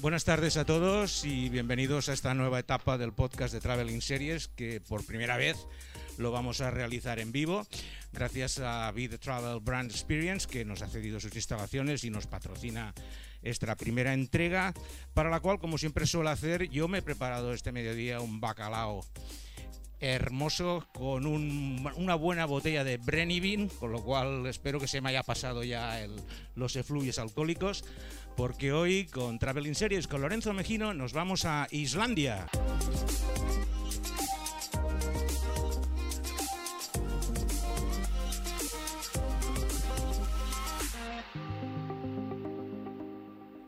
Buenas tardes a todos y bienvenidos a esta nueva etapa del podcast de Traveling Series que por primera vez lo vamos a realizar en vivo gracias a Be Travel Brand Experience que nos ha cedido sus instalaciones y nos patrocina esta primera entrega para la cual como siempre suelo hacer yo me he preparado este mediodía un bacalao hermoso con una buena botella de Brennivin, con lo cual espero que se me haya pasado ya los efluvios alcohólicos, porque hoy con Traveling Series con Lorenzo Mejino nos vamos a Islandia.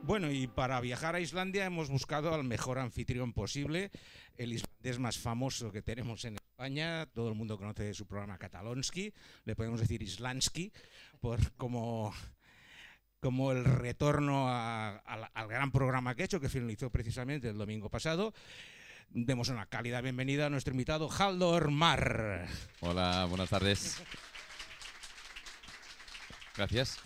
Bueno, y para viajar a Islandia hemos buscado al mejor anfitrión posible, el islandés más famoso que tenemos en España. Todo el mundo conoce su programa Katalonsky, le podemos decir Islansky, por como, como el retorno al gran programa que ha hecho, que finalizó precisamente el domingo pasado. Demos una cálida bienvenida a nuestro invitado Haldor Mar. Hola, buenas tardes. Gracias.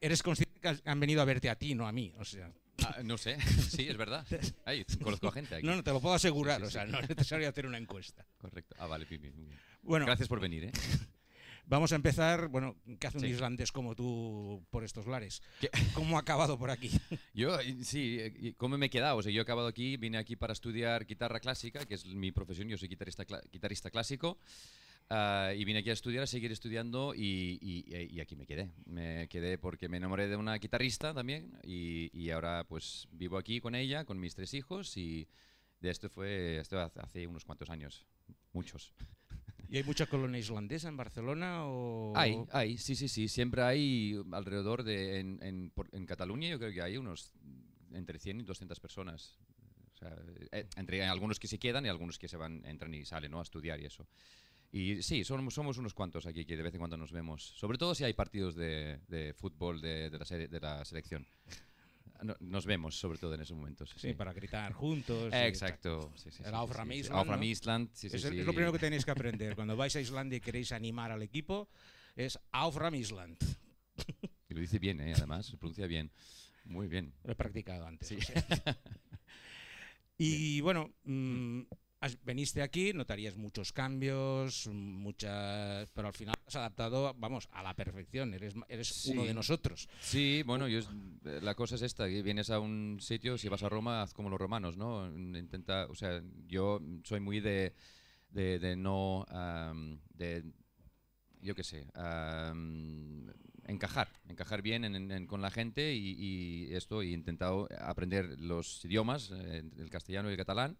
Eres consciente que han venido a verte a ti, no a mí. O sea. Ah, no sé, sí, es verdad. Ahí, conozco a gente aquí. No, no, te lo puedo asegurar, o sea, no es necesario hacer una encuesta. Correcto. Ah, vale, bien, bien. Bueno, Gracias por venir, ¿eh? Vamos a empezar, bueno, ¿qué hace un islandés como tú por estos lares? ¿Cómo ha acabado por aquí? Yo, sí, ¿cómo me he quedado? O sea, yo he acabado aquí, vine aquí para estudiar guitarra clásica, que es mi profesión, yo soy guitarrista, guitarrista clásico. Ah, y vine aquí a estudiar, a seguir estudiando y, aquí me quedé. Me quedé porque me enamoré de una guitarrista también y, ahora pues vivo aquí con ella, con mis tres hijos y de esto fue esto hace unos cuantos años, muchos. ¿Y hay mucha colonia islandesa en Barcelona? O... Hay, hay, sí, sí, sí. Siempre hay alrededor de. En, en, en Cataluña, yo creo que hay unos entre 100 y 200 personas. O sea, eh, entre algunos que se quedan y algunos que se van, entran y salen ¿no? a estudiar y eso. Y sí, somos, somos unos cuantos aquí que de vez en cuando nos vemos. Sobre todo si hay partidos de, de fútbol de, de, la de, la selección. nos vemos, sobre todo en esos momentos. Sí, para gritar juntos. Exacto. el Aufram Island. es, lo primero que tenéis que aprender. Cuando vais a Islandia y queréis animar al equipo, es Aufram Island. Y lo dice bien, ¿eh? además, se pronuncia bien. Muy bien. Lo he practicado antes. y bueno, mm, veniste aquí, notarías muchos cambios, muchas, pero al final has adaptado, vamos, a la perfección. Eres, eres uno de nosotros. Sí, bueno, yo, la cosa es esta: que vienes a un sitio, si vas a Roma, haz como los romanos, ¿no? Intenta, o sea, yo soy muy de, de, no, de, yo qué sé, encajar, encajar bien con la gente y, y, esto, he intentado aprender los idiomas, eh, el castellano y el catalán.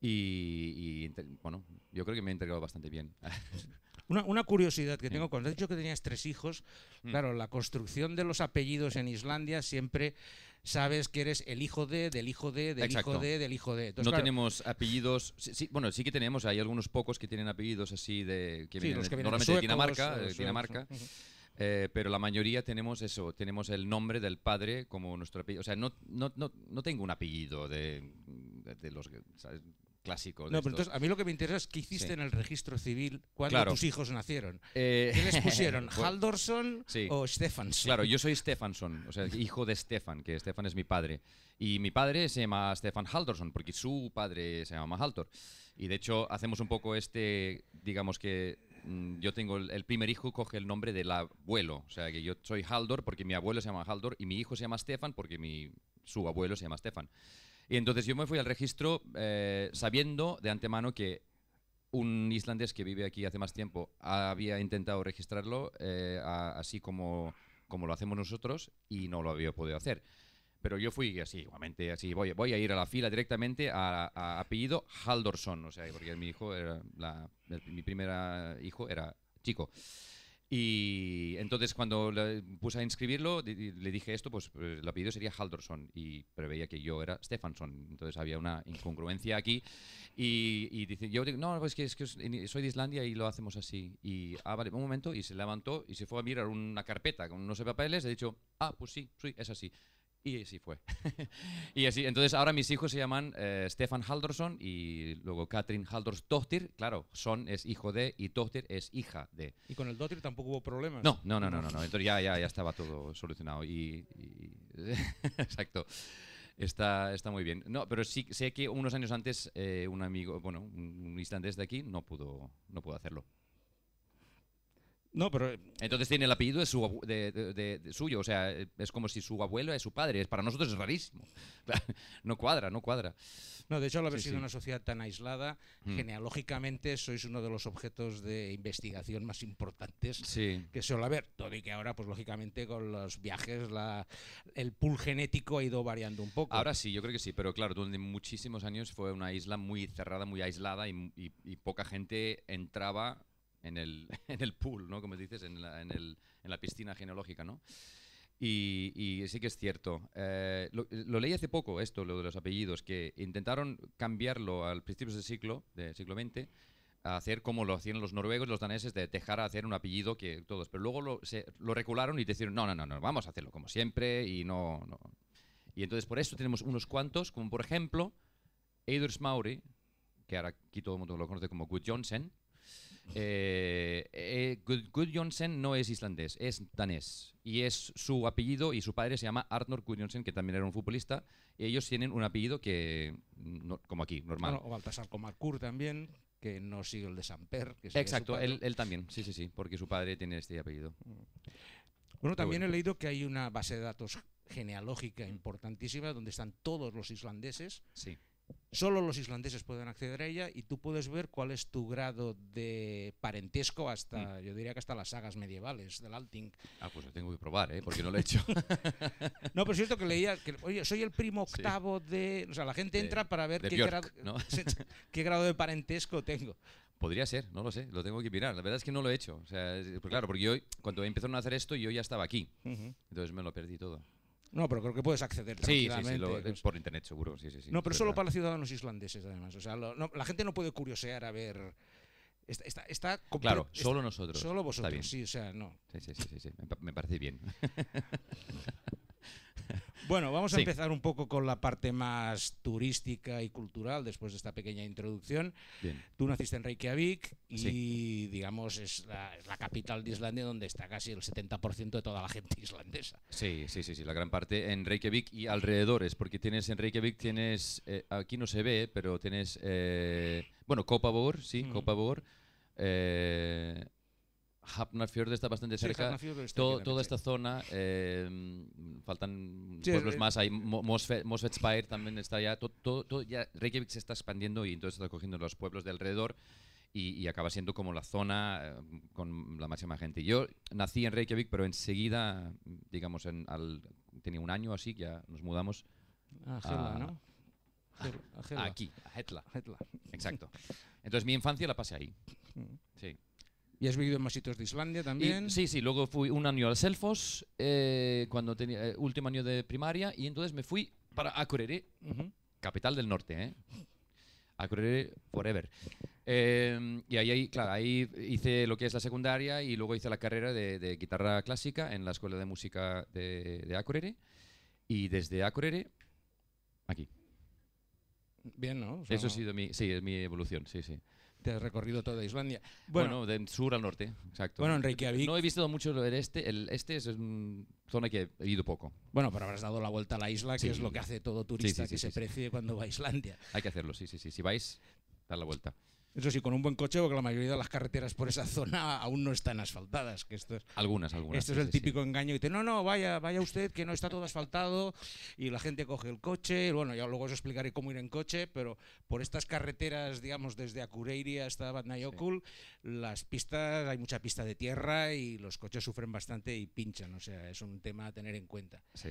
Y, bueno, yo creo que me he entregado bastante bien. Una, curiosidad que tengo, cuando has dicho que tenías tres hijos, mm. claro, la construcción de los apellidos en Islandia siempre sabes que eres el hijo de, del hijo de, del hijo de, del hijo de. no tenemos apellidos, sí, bueno, sí que tenemos, hay algunos pocos que tienen apellidos así de que vienen, normalmente de Dinamarca, Dinamarca. Eh, pero la mayoría tenemos eso, tenemos el nombre del padre como nuestro apellido. O sea, no, no, no, no tengo un apellido de, de, los clásico. no, pero entonces a mí lo que me interesa es qué hiciste en el registro civil cuando tus hijos nacieron. Eh, ¿Qué les pusieron? ¿Haldorson o Stefansson? Claro, yo soy Stefansson, o sea, hijo de Stefan, que Stefan es mi padre. Y mi padre se llama Stefan Haldorsson, porque su padre se llama Haltor. Y de hecho, hacemos un poco este, digamos que mm, yo tengo el, primer hijo, coge el nombre del abuelo. O sea, que yo soy Haldor porque mi abuelo se llama Haldor y mi hijo se llama Stefan porque mi, su abuelo se llama Stefan. Y entonces yo me fui al registro eh, sabiendo de antemano que un islandés que vive aquí hace más tiempo había intentado registrarlo eh, así como, como lo hacemos nosotros y no lo había podido hacer. Pero yo fui así, igualmente, así, voy, voy a ir a la fila directamente a, apellido Haldorsson, o sea, porque mi hijo era, mi primer hijo era chico. Y entonces cuando le puse a inscribirlo, le dije esto, pues, pues el apellido sería Haldorsson y preveía que yo era Stefansson. Entonces había una incongruencia aquí. Y, dice, yo digo, no, pues que, es que soy de Islandia y lo hacemos así. Y, ah, vale, un momento, y se levantó y se fue a mirar una carpeta con unos papeles. He dicho, ah, pues sí, sí, es así. Y sí fue. y así, entonces ahora mis hijos se llaman eh, Stefan Haldorsson y luego Katrin Haldorsdottir. Claro, Son es hijo de y Dottir es hija de. ¿Y con el Dottir tampoco hubo problemas? No, no, no, no, no. no. Entonces ya, ya, ya estaba todo solucionado. Y, y- exacto. Está, está muy bien. No, pero sí sé que unos años antes eh, un amigo, bueno, un un islandés de aquí no pudo, no pudo hacerlo. No, pero Entonces tiene el apellido de, su, de, de- de- suyo, o sea, eh, es como si su abuelo es su padre. Para nosotros es rarísimo. No cuadra, no cuadra. no, de hecho, al haber Sí, sido sí. una sociedad tan aislada, Mm. genealógicamente sois uno de los objetos de investigación más importantes Sí, que suele haber. Todo y que ahora, pues lógicamente, con los viajes, la, el pool genético ha ido variando un poco. ahora sí, yo creo que sí, pero claro, durante muchísimos años fue una isla muy cerrada, muy aislada y, y- y poca gente entraba en el, en el pool, ¿no? Como dices, en la, en el- en la piscina genealógica, ¿no? Y, y sí que es cierto. Eh, lo, lo leí hace poco, esto, lo de los apellidos, que intentaron cambiarlo al principios del siglo, del siglo XX, a hacer como lo hacían los noruegos, los daneses, de dejar hacer un apellido que todos. Pero luego lo, se, lo recularon y dijeron, no, no, no, no, vamos a hacerlo como siempre y no, no. Y entonces por eso tenemos unos cuantos, como por ejemplo, Eidur Smári, que ahora aquí todo el mundo lo conoce como Gudjonsen. Eh, eh, Gud- Gudjonsen no es islandés, es danés. Y es su apellido y su padre se llama Arnor Gudjonsen, que también era un futbolista. Y ellos tienen un apellido que, no- como aquí, normal. Bueno, o Baltasar Comarcur también, que no sigue el de Samper. Que Exacto, él, él también, sí, sí, sí, porque su padre tiene este apellido. Bueno, también bueno. he leído que hay una base de datos genealógica importantísima donde están todos los islandeses. Sí. Solo los islandeses pueden acceder a ella y tú puedes ver cuál es tu grado de parentesco hasta, yo diría que hasta las sagas medievales del Alting. Ah, pues lo tengo que probar, ¿eh? porque no lo he hecho. No, pero es cierto que leía que, oye, soy el primo Sí. octavo de... O sea, la gente De- entra para ver qué grado, ¿no? qué grado de parentesco tengo. Podría ser, no lo sé, lo tengo que mirar. La verdad es que no lo he hecho. O sea, es- pues claro, porque yo cuando empezaron a hacer esto yo ya estaba aquí, entonces me lo perdí todo. No, pero creo que puedes acceder Sí, sí, sí, tranquilamente. lo- pues. por internet seguro, sí, sí, sí. no, pero solo verdad. para ciudadanos islandeses, además. O sea, lo- no- la gente no puede curiosear a ver... Está, está, Claro, solo nosotros. Solo vosotros, sí, o sea, no. Sí, sí, sí, sí, sí, me parece bien. Bueno, vamos a Sí. empezar un poco con la parte más turística y cultural después de esta pequeña introducción. Bien. Tú naciste en Reykjavik y, Sí. digamos, es la, es la capital de Islandia donde está casi el 70% de toda la gente islandesa. Sí, sí, sí, sí, la gran parte en Reykjavik y alrededores, porque tienes en Reykjavik tienes, eh, aquí no se ve, pero tienes, eh, bueno, Kopavor, sí, Mm. Kopavor, eh, Hafnarfjörð está bastante Sí, cerca. Está toda esta zona, eh, mm, faltan Sí, pueblos eh, más, hay Mo- Mosfe- Mosfellsbær también está ya, todo, todo, todo ya, Reykjavik se está expandiendo y entonces está cogiendo los pueblos de alrededor y, y acaba siendo como la zona eh, con la máxima gente. Yo nací en Reykjavik, pero enseguida, digamos, en, al, tenía un año así, ya nos mudamos A Hela. ¿no? Hel- a Hela. aquí, a Hetla, exacto. Entonces mi infancia la pasé ahí. Sí. ¿Y has vivido en más sitios de Islandia Y- también? sí, sí, luego fui un año al Selfos, eh, cuando tenía eh, último año de primaria, y entonces me fui para Akureyri, capital del norte, ¿eh? Akureyri forever. Eh, y ahí, ahí, claro, ahí hice lo que es la secundaria y luego hice la carrera de, de guitarra clásica en la escuela de música de, de Akureyri. Y desde Akureyri, aquí. Bien, ¿no? O sea, Eso ha sido mi, sí, es mi evolución, sí, sí. Te has recorrido toda Islandia. Bueno, Bueno, del sur al norte, exacto. Bueno, en Reykjavik- No he visto mucho el este. El este es una zona que he ido poco. bueno, pero habrás dado la vuelta a la isla, que es lo que hace todo turista sí, sí, que se precie cuando va a Islandia. Hay que hacerlo, sí, sí, sí. Si vais, dar la vuelta. Eso sí, con un buen coche, porque la mayoría de las carreteras por esa zona aún no están asfaltadas. Que esto es, Algunas, algunas. esto sí, es el sí, sí. típico engaño. Y dice, no, no, vaya, vaya usted, que no está todo asfaltado. Y la gente coge el coche. y Bueno, ya luego os explicaré cómo ir en coche, pero por estas carreteras, digamos, desde Akureyri hasta Vatnajökull, las pistas, hay mucha pista de tierra y los coches sufren bastante y pinchan. O sea, es un tema a tener en cuenta. Sí.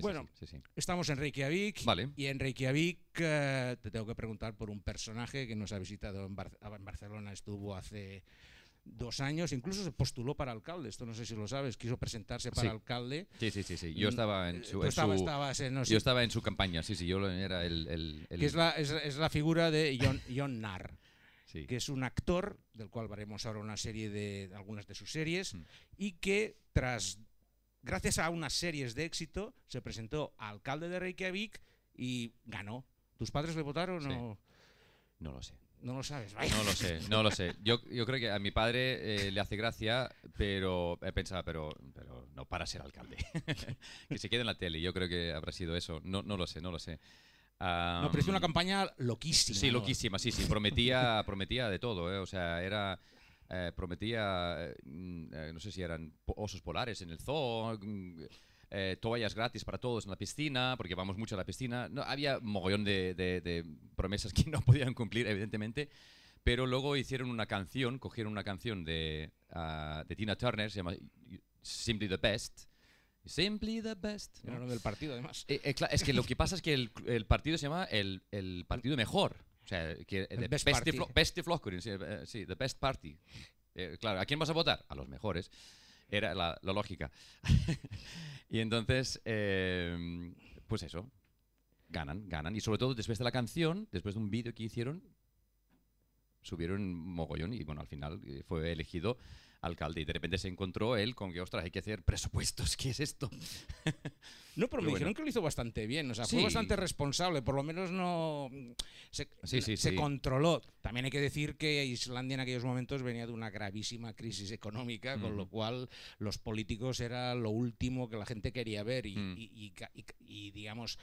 Bueno. sí, sí, sí. Estamos en Reykjavik Vale. y en Reykjavik eh, te tengo que preguntar por un personaje que nos ha visitado en, Bar- en Barcelona, estuvo hace dos años, incluso se postuló para alcalde, esto no sé si lo sabes, quiso presentarse para Sí. alcalde. Sí, sí, sí, sí. Yo Mm, estaba en su, en estabas- su- estabas en, no sé, yo estaba en su campaña, sí, sí. Yo era el. el- el- que es la, es, es la figura de Jon, Jon Narr, sí. que es un actor, del cual veremos ahora una serie de, algunas de sus series, Mm. y que tras gracias a unas series de éxito, se presentó a alcalde de Reykjavik y ganó. ¿Tus padres le votaron Sí. o No lo sé. no lo sabes? Vaya. No lo sé, no lo sé. Yo, yo creo que a mi padre eh, le hace gracia, pero he pensado, pero, pero no para ser alcalde. que se quede en la tele. Yo creo que habrá sido eso. No, no lo sé, no lo sé. No, pero hizo una Am, campaña loquísima. Sí, loquísima, sí, sí. Prometía, prometía de todo, ¿eh? O sea, era. Eh, prometía. eh, mm, eh, no sé si eran osos polares en el zoo. mm, toallas gratis para todos en la piscina, porque vamos mucho a la piscina. No, había mogollón de, de- de promesas que no podían cumplir, evidentemente. Pero luego hicieron una canción, cogieron una canción de, ah, de Tina Turner, se llama Simply the Best. Simply the Best. ¿no? Era lo del partido, además. Eh, eh, es que lo que pasa es que el, el partido se llama el, el partido mejor. The best party. flo- beste flokkurin, sí, eh, sí, the best party. Eh, claro, ¿a quién vas a votar? A los mejores. Era la, la lógica. y entonces, eh, pues eso, ganan, ganan. Y sobre todo después de la canción, después de un vídeo que hicieron, subieron mogollón y bueno, al final eh, fue elegido alcalde y de repente se encontró él con que, ostras, hay que hacer presupuestos, ¿qué es esto? No, pero me dijeron bueno. que lo hizo bastante bien. O sea, fue bastante responsable. Por lo menos no. Se, Sí, sí, se controló. También hay que decir que Islandia en aquellos momentos venía de una gravísima crisis económica, con lo cual los políticos era lo último que la gente quería ver. Y, Mm. y- y ca- y- y, digamos.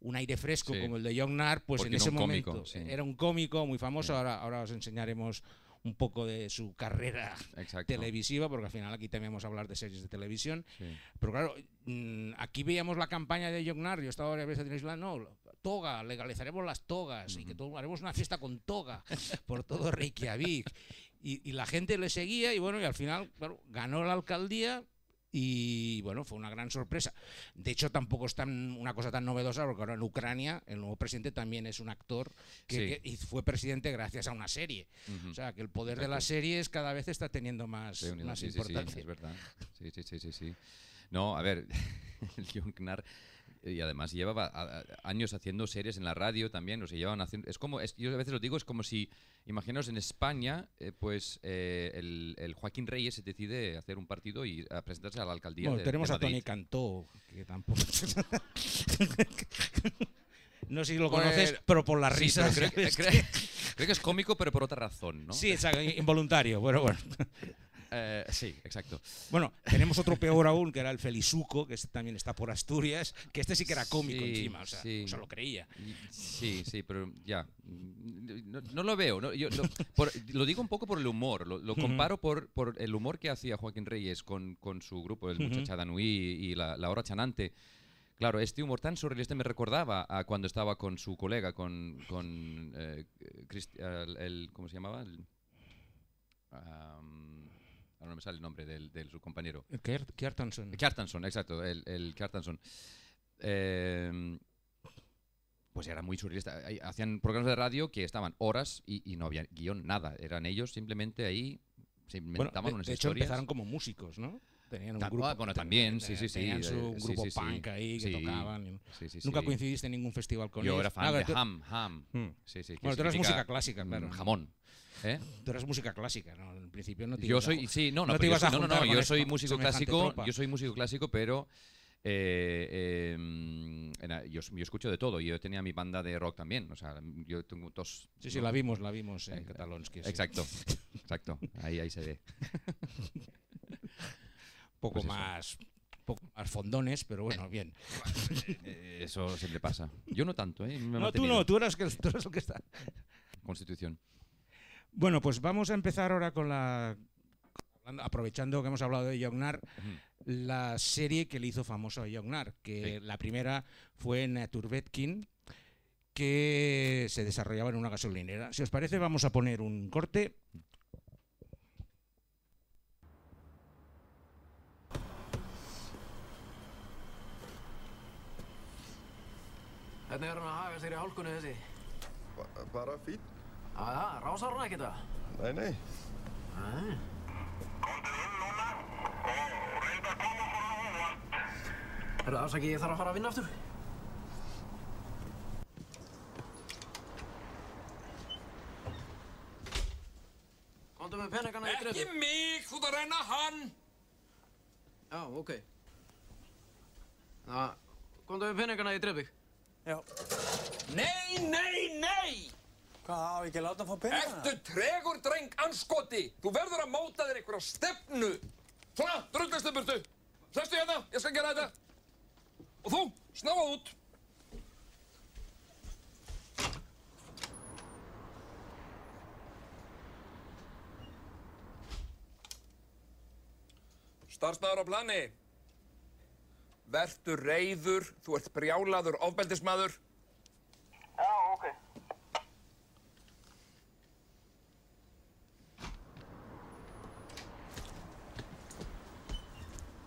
Un aire fresco Sí. como el de Jongnar, pues Porque en era ese un cómico, momento sí. era un cómico muy famoso. Sí. Ahora, ahora os enseñaremos un poco de su carrera Exacto. televisiva, porque al final aquí también vamos a hablar de series de televisión. Sí. Pero claro, mm, aquí veíamos la campaña de Jognar, yo estaba varias veces en Isla, no, toga, legalizaremos las togas y que todo, haremos una fiesta con toga por todo Reykjavik. Y, y la gente le seguía y bueno, y al final, claro, ganó la alcaldía y bueno, fue una gran sorpresa. De hecho, tampoco es tan, una cosa tan novedosa porque ahora en Ucrania el nuevo presidente también es un actor que, Sí. que- y fue presidente gracias a una serie. O sea, que el poder de Exacto. las series cada vez está teniendo más, Reunido, más sí, sí, sí, importancia. es verdad. Sí, sí, sí, sí, sí. No, a ver, el Jungnar y además llevaba a- a- años haciendo series en la radio también, o sea, llevaban haciendo, es como, es- yo a veces lo digo, es como si, imaginaos en España, eh, pues eh, el, el Joaquín Reyes se decide hacer un partido y a presentarse a la alcaldía Bueno, de, tenemos de a Tony. Cantó, que tampoco. no sé si lo Bueno, conoces, pero por las Sí, risas. creo que es cómico, pero por otra razón, ¿no? Sí, exacto, involuntario. Bueno, bueno. Eh, sí, exacto. Bueno, tenemos otro peor aún, que era el Felizuco, que este también está por Asturias, que este sí que era cómico Sí, encima, o sea, sí. o sea, lo creía. Sí, sí, pero ya. No, no lo veo. ¿no? Yo lo, por- lo digo un poco por el humor. Lo, lo comparo por, por el humor que hacía Joaquín Reyes con, con su grupo, el Ujú. Muchacha Danui y la, la Hora Chanante. Claro, este humor tan surrealista me recordaba a cuando estaba con su colega, con, con eh, Cristi- el, el- ¿Cómo se llamaba? El- am, ahora no me sale el nombre del, del su compañero. Kert- Kjartansson. Kjartansson, exacto, el, el Kjartansson. Eh, pues era muy surrealista. Hacían programas de radio que estaban horas y, y no había guion, nada. Eran ellos simplemente ahí, se Bueno, inventaban de, unas de hecho historias. empezaron como músicos, ¿no? Tenían un Ta- grupo. bueno, también, sí, sí, sí, Tenían su eh, sí, grupo sí, sí. punk ahí que tocaban. y- Sí, sí, Nunca coincidiste en ningún festival con Yo ellos. era fan Ah, de Ham, Ham. Hmm. Sí, sí, que Bueno, tú eras música clásica, mm, claro. Jamón. ¿Eh? Tú eres música clásica, ¿no? En principio no te Yo a soy, ju- sí, no, no, no te ibas a no, no, no, yo soy músico semejante clásico, tropa. yo soy músico clásico, pero eh, eh, en- yo, yo escucho de todo. Yo tenía mi banda de rock también, o sea, yo tengo dos. Sí, sí, la vimos, la vimos en Eh, Catalonsky. sí. Exacto, exacto. Ahí, ahí se ve. poco Pues más poco más fondones, pero bueno, bien. Eh, Eso siempre pasa. Yo no tanto, ¿eh? Me No, tú no, tú eras, que, tú eras el que está. Constitución. Bueno, pues vamos a empezar ahora con la aprovechando que hemos hablado de Jognar, Ujú. la serie que le hizo famoso a Jognar, que Sí. la primera fue Naturbetkin, que se desarrollaba en una gasolinera. Si os parece, vamos a poner un corte. Hvernig er hann Það, það, rásar hún ekki þetta? Nei, nei. Nei. Komdu inn núna og reynda að koma frá óvart. Herru, afsaki, ég þarf að fara að vinna aftur. Komdu með peningana í greið. Ekki mig, þú þarf að reyna hann. Já, ok. Það, komdu við peningana í drefbygg? Já. Nei, nei, nei! Hvað, á ekki að láta hann fá peningana? Ertu tregur dreng anskoti? Þú verður að móta þér einhverja stefnu. Svona, druglastu burtu. Sestu hérna, ég skal gera þetta. Og þú, snáað út. Starfsmaður á plani. Vertu reyður, þú ert brjálaður ofbeldismadur. Já, ok.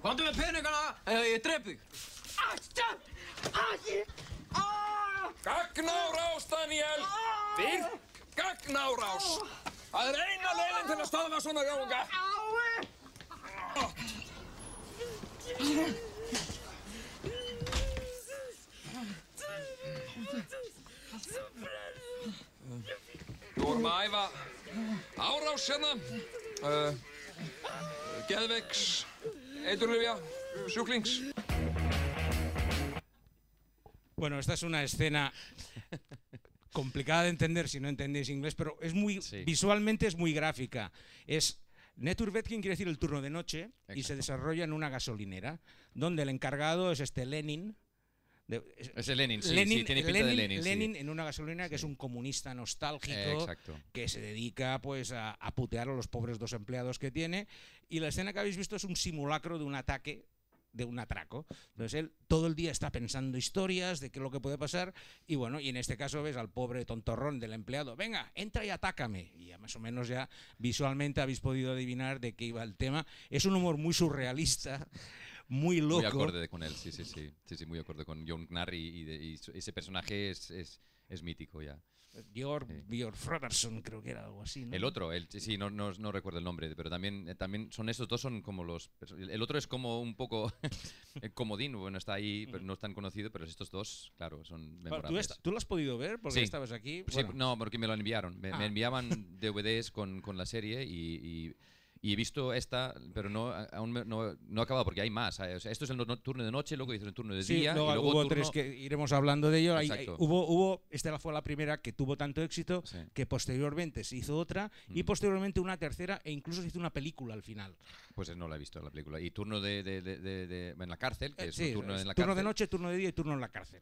Komdu við peningana uh, í Drefvík. Gagnárás, Daniel! Virk gagnárás! Það er eina leiðin til að stöðva svona gjóðunga. Þú vorum að æfa árás hérna, uh, geðveiks, eiturlifja, sjúklings. Bueno, esta es una escena complicada de entender si no entendéis inglés, pero es muy Sí. visualmente es muy gráfica. Es Neturbetkin quiere decir el turno de noche y se desarrolla en una gasolinera, donde el encargado es este Lenin. De- es- Es el Lenin, sí, Lenin, sí, tiene pinta de Lenin. sí. Lenin en una gasolinera que es un comunista nostálgico Eh, que se dedica pues a, a putear a los pobres dos empleados que tiene y la escena que habéis visto es un simulacro de un ataque de un atraco. Entonces él todo el día está pensando historias de qué es lo que puede pasar y bueno, y en este caso ves al pobre tontorrón del empleado, venga, entra y atácame. Y ya más o menos ya visualmente habéis podido adivinar de qué iba el tema. Es un humor muy surrealista, muy loco. Muy acorde con él, sí, sí, sí. Sí, sí, muy acorde con John Gnarr y, y de- y ese personaje es, es, es mítico ya. Björn, Sí. Björn Fredersen, creo que era algo así. ¿no? El otro, el, sí, no, no, no recuerdo el nombre, pero también, eh, también son estos dos, son como los... El otro es como un poco el comodín, bueno, está ahí, pero no es tan conocido, pero estos dos, claro, son Bueno, ¿tú, memorables. esta- ¿Tú lo has podido ver? Porque Sí. estabas aquí. Sí, Bueno, no, porque me lo enviaron. Me, me Ah. enviaban DVDs con, con la serie y, y- y he visto esta, pero no, aún no, no he acabado porque hay más. O sea, esto es el no- turno de noche, luego hizo el turno de Sí, día luego y luego hubo turno- tres que iremos hablando de ello. Ahí Exacto. hubo, hubo, esta fue la primera que tuvo tanto éxito Sí. que posteriormente se hizo otra y Mm. posteriormente una tercera e incluso se hizo una película al final. Pues no la he visto la película. Y turno de, de- de- de- de- en la cárcel, que Eh, es sí, turno en la turno de cárcel. noche, turno de día y turno en la cárcel.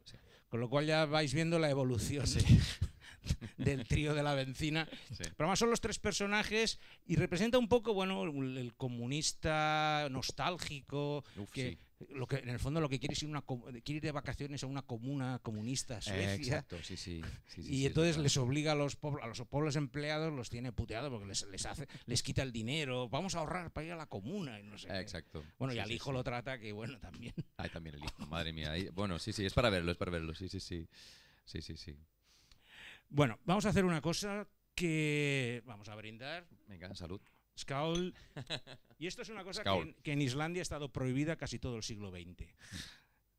Con lo cual ya vais viendo la evolución del trío de la benzina. Sí. Pero además son los tres personajes y representa un poco, bueno, el comunista nostálgico, Uf, que sí. lo que en el fondo lo que quiere es ir, una, quiere ir de vacaciones a una comuna comunista Eh, Suecia. exacto, sí, sí. y es entonces les obliga a los, a los pobres empleados, los tiene puteados porque les, les, hace, les quita el dinero, vamos a ahorrar para ir a la comuna y no sé Eh, exacto. Bueno, y al hijo lo trata que, bueno, también. Ay, también el hijo, madre mía. ahí- bueno, sí, sí, es para verlo, es para verlo, sí, sí, sí. Sí, sí, sí. Bueno, vamos a hacer una cosa que... Vamos a brindar. Venga, salud. Skaul. Y esto es una cosa que en, que en Islandia ha estado prohibida casi todo el siglo XX.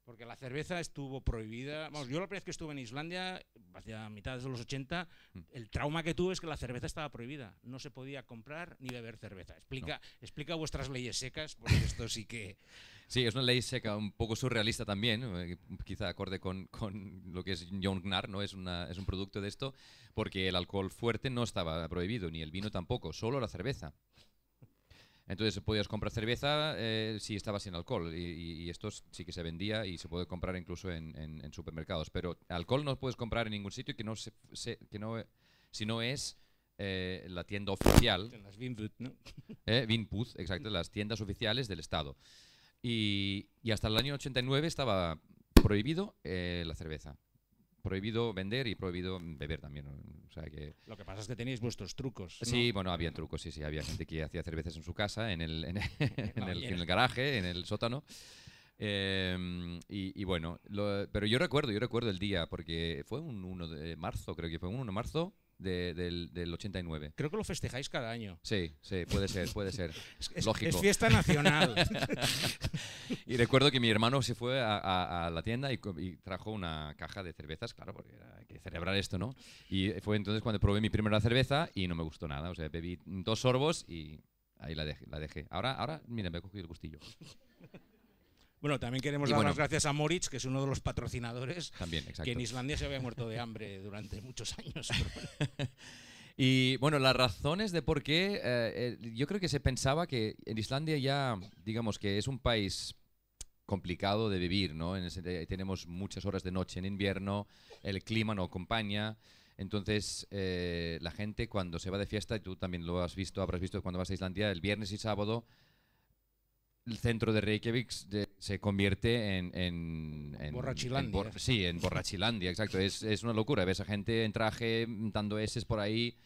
Porque la cerveza estuvo prohibida. Vamos, yo la primera vez que estuve en Islandia, hacia mitad de los 80, Mm. el trauma que tuve es que la cerveza estaba prohibida. No se podía comprar ni beber cerveza. Explica, explica vuestras leyes secas, porque esto sí que. Sí, es una ley seca un poco surrealista también, eh, quizá acorde con, con lo que es John Gnar, ¿no? Es, una, es un producto de esto, porque el alcohol fuerte no estaba prohibido, ni el vino tampoco, solo la cerveza. Entonces podías comprar cerveza eh, si estaba sin alcohol, y, esto sí que se vendía y se puede comprar incluso en, en- en supermercados, pero alcohol no puedes comprar en ningún sitio que no, se, se- que no si no es eh, la tienda oficial En las ¿no? eh, Vinput, exacto, las tiendas oficiales del Estado. Y, y hasta el año 89 estaba prohibido eh, la cerveza. Prohibido vender y prohibido beber también. O sea que... Lo que pasa es que tenéis vuestros trucos. ¿no? Sí, bueno, había trucos, sí, sí. Había gente que hacía cervezas en su casa, en el, en el, en el- bañera. en el garaje, en el sótano. Eh, y, y bueno, lo- pero yo recuerdo, yo recuerdo el día, porque fue un 1 de marzo, creo que fue un 1 de marzo de- del, del 89. Creo que lo festejáis cada año. Sí, sí, puede ser, puede ser. Es, Lógico. es fiesta nacional. Y recuerdo que mi hermano se fue a, a- a la tienda y, y trajo una caja de cervezas, claro, porque era- hay que celebrar esto, ¿no? Y fue entonces cuando probé mi primera cerveza y no me gustó nada. O sea, bebí dos sorbos y ahí la dejé. La dejé. Ahora, ahora, mira, me he cogido el gustillo. Bueno, también queremos Y dar bueno. las gracias a Moritz, que es uno de los patrocinadores, También, exacto. que en Islandia se había muerto de hambre durante muchos años. bueno. Y bueno, las razones de por qué, eh, eh, yo creo que se pensaba que en Islandia ya, digamos que es un país complicado de vivir, ¿no? En ese- tenemos muchas horas de noche en invierno, el clima no acompaña, entonces eh, la gente cuando se va de fiesta, y tú también lo has visto, habrás visto cuando vas a Islandia, el viernes y sábado, el centro de Reykjavik de- se convierte en... en, en- Borrachilandia. en bor- sí, en borrachilandia, exacto. Es, es una locura. Ves a gente en traje dando S por ahí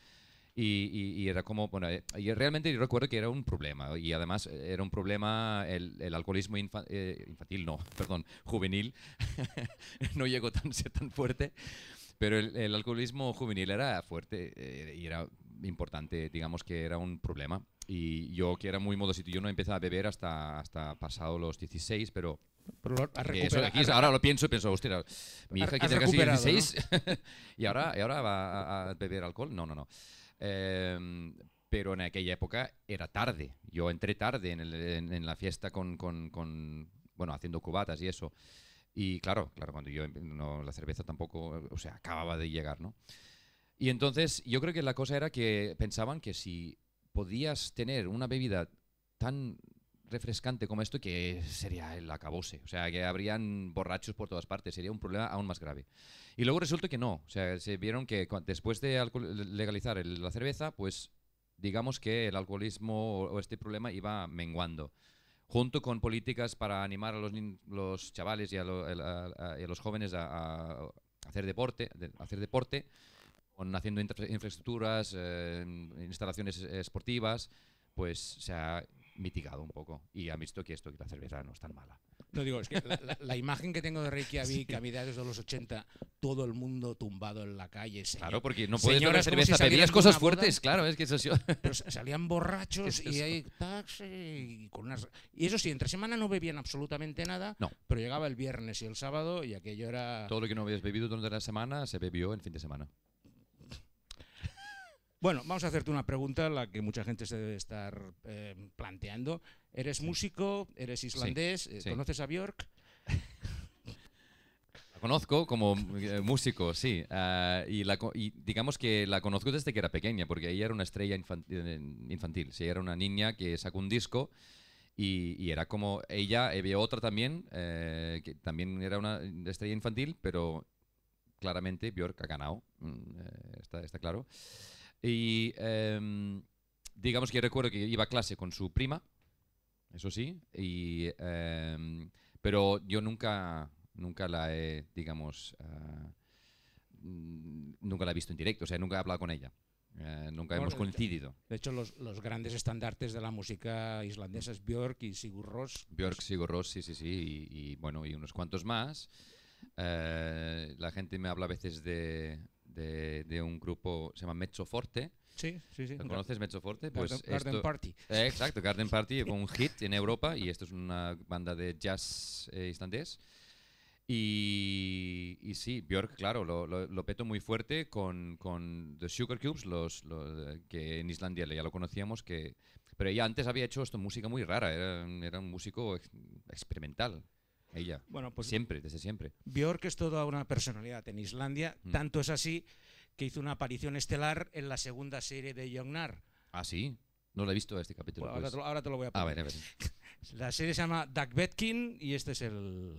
y, y- y era como, bueno, eh, y realmente yo recuerdo que era un problema y además eh, era un problema el, el alcoholismo infa- eh, infantil, no, perdón, juvenil. no llegó tan ser tan fuerte, pero el, el alcoholismo juvenil era fuerte eh, y era importante, digamos que era un problema. Y yo que era muy modosito, yo no empecé a beber hasta, hasta pasado los 16, pero Pero lo- eso de aquí, ahora lo pienso y pienso, hostia, mi hija que tiene casi recuperado, ¿no? 16 y, ahora, y ahora va a, a beber alcohol. No, no, no. Em, pero en aquella época era tarde. Yo entré tarde en, el- en- en la fiesta con, con- con, bueno, haciendo cubatas y eso. Y claro, claro, cuando yo, no, la cerveza tampoco, o sea, acababa de llegar, ¿no? Y entonces yo creo que la cosa era que pensaban que si podías tener una bebida tan refrescante como esto, que sería el acabose. O sea, que habrían borrachos por todas partes. Sería un problema aún más grave. Y luego resulta que no. O sea, se vieron que después de legalizar la cerveza, pues digamos que el alcoholismo o este problema iba menguando. Junto con políticas para animar a los, los chavales y a, los jóvenes a, hacer deporte, de- hacer deporte, con haciendo infra- infraestructuras, eh, instalaciones eh, esportivas, pues se ha mitigado un poco y han visto que esto, que la cerveza no es tan mala. No digo, es que la, imagen que tengo de Reykjavik a mediados de los 80, todo el mundo tumbado en la calle. señor- Claro, porque no puedes beber si cerveza, bebías de cosas boda, fuertes, claro, es que eso sí- pero sa- salían borrachos Es y ahí taxi y con unas y eso sí, entre semana no bebían absolutamente nada, No. pero llegaba el viernes y el sábado y aquello era todo lo que no habías bebido durante la semana se bebió en fin de semana. Bueno, vamos a hacerte una pregunta, la que mucha gente se debe estar eh, planteando. ¿Eres músico? ¿Eres islandés? eh, sí. ¿Conoces a Björk? La conozco como eh, músico, sí. ah, y, la, co- y digamos que la conozco desde que era pequeña, porque ella era una estrella infantil. infantil sí, era una niña que sacó un disco y, y era como ella, había otra también, eh, que también era una estrella infantil, pero claramente Björk ha ganado, mm, eh, está, está claro. Y em, digamos que recuerdo que iba a clase con su prima, eso sí, y, em, pero yo nunca, nunca la he, digamos, mm, nunca la he visto en directo, o sea, nunca he hablado con ella, eh, nunca Bueno, hemos coincidido. De hecho, los, los grandes estandartes de la música islandesa es Björk y Sigur Rós. Björk, Sigur Rós, sí, sí, sí, y, y, bueno, y unos cuantos más. Eh, la gente me habla a veces de, de, de un grupo, se llama Mezzo Forte. Sí, sí, sí. ¿Lo ¿Conoces Mezzo Forte? Pues Garden, Garden esto- Party. Eh, exacto, Garden Party fue un hit en Europa y esto es una banda de jazz eh, islandés. Y, y sí, Björk, claro, lo, lo, lo petó muy fuerte con, con The Sugar Cubes, los, los, que en Islandia ya lo conocíamos, que, pero ella antes había hecho esto música muy rara, era, era un músico ex- experimental, ella, Bueno, pues siempre, desde siempre. Björk es toda una personalidad en Islandia. Mm. Tanto es así que hizo una aparición estelar en la segunda serie de Jognar. Ah, sí, no lo he visto este capítulo. ahora, pues. te lo, ahora te lo voy a A poner. ver, a ver. La serie se llama Dagvetkin y este es el...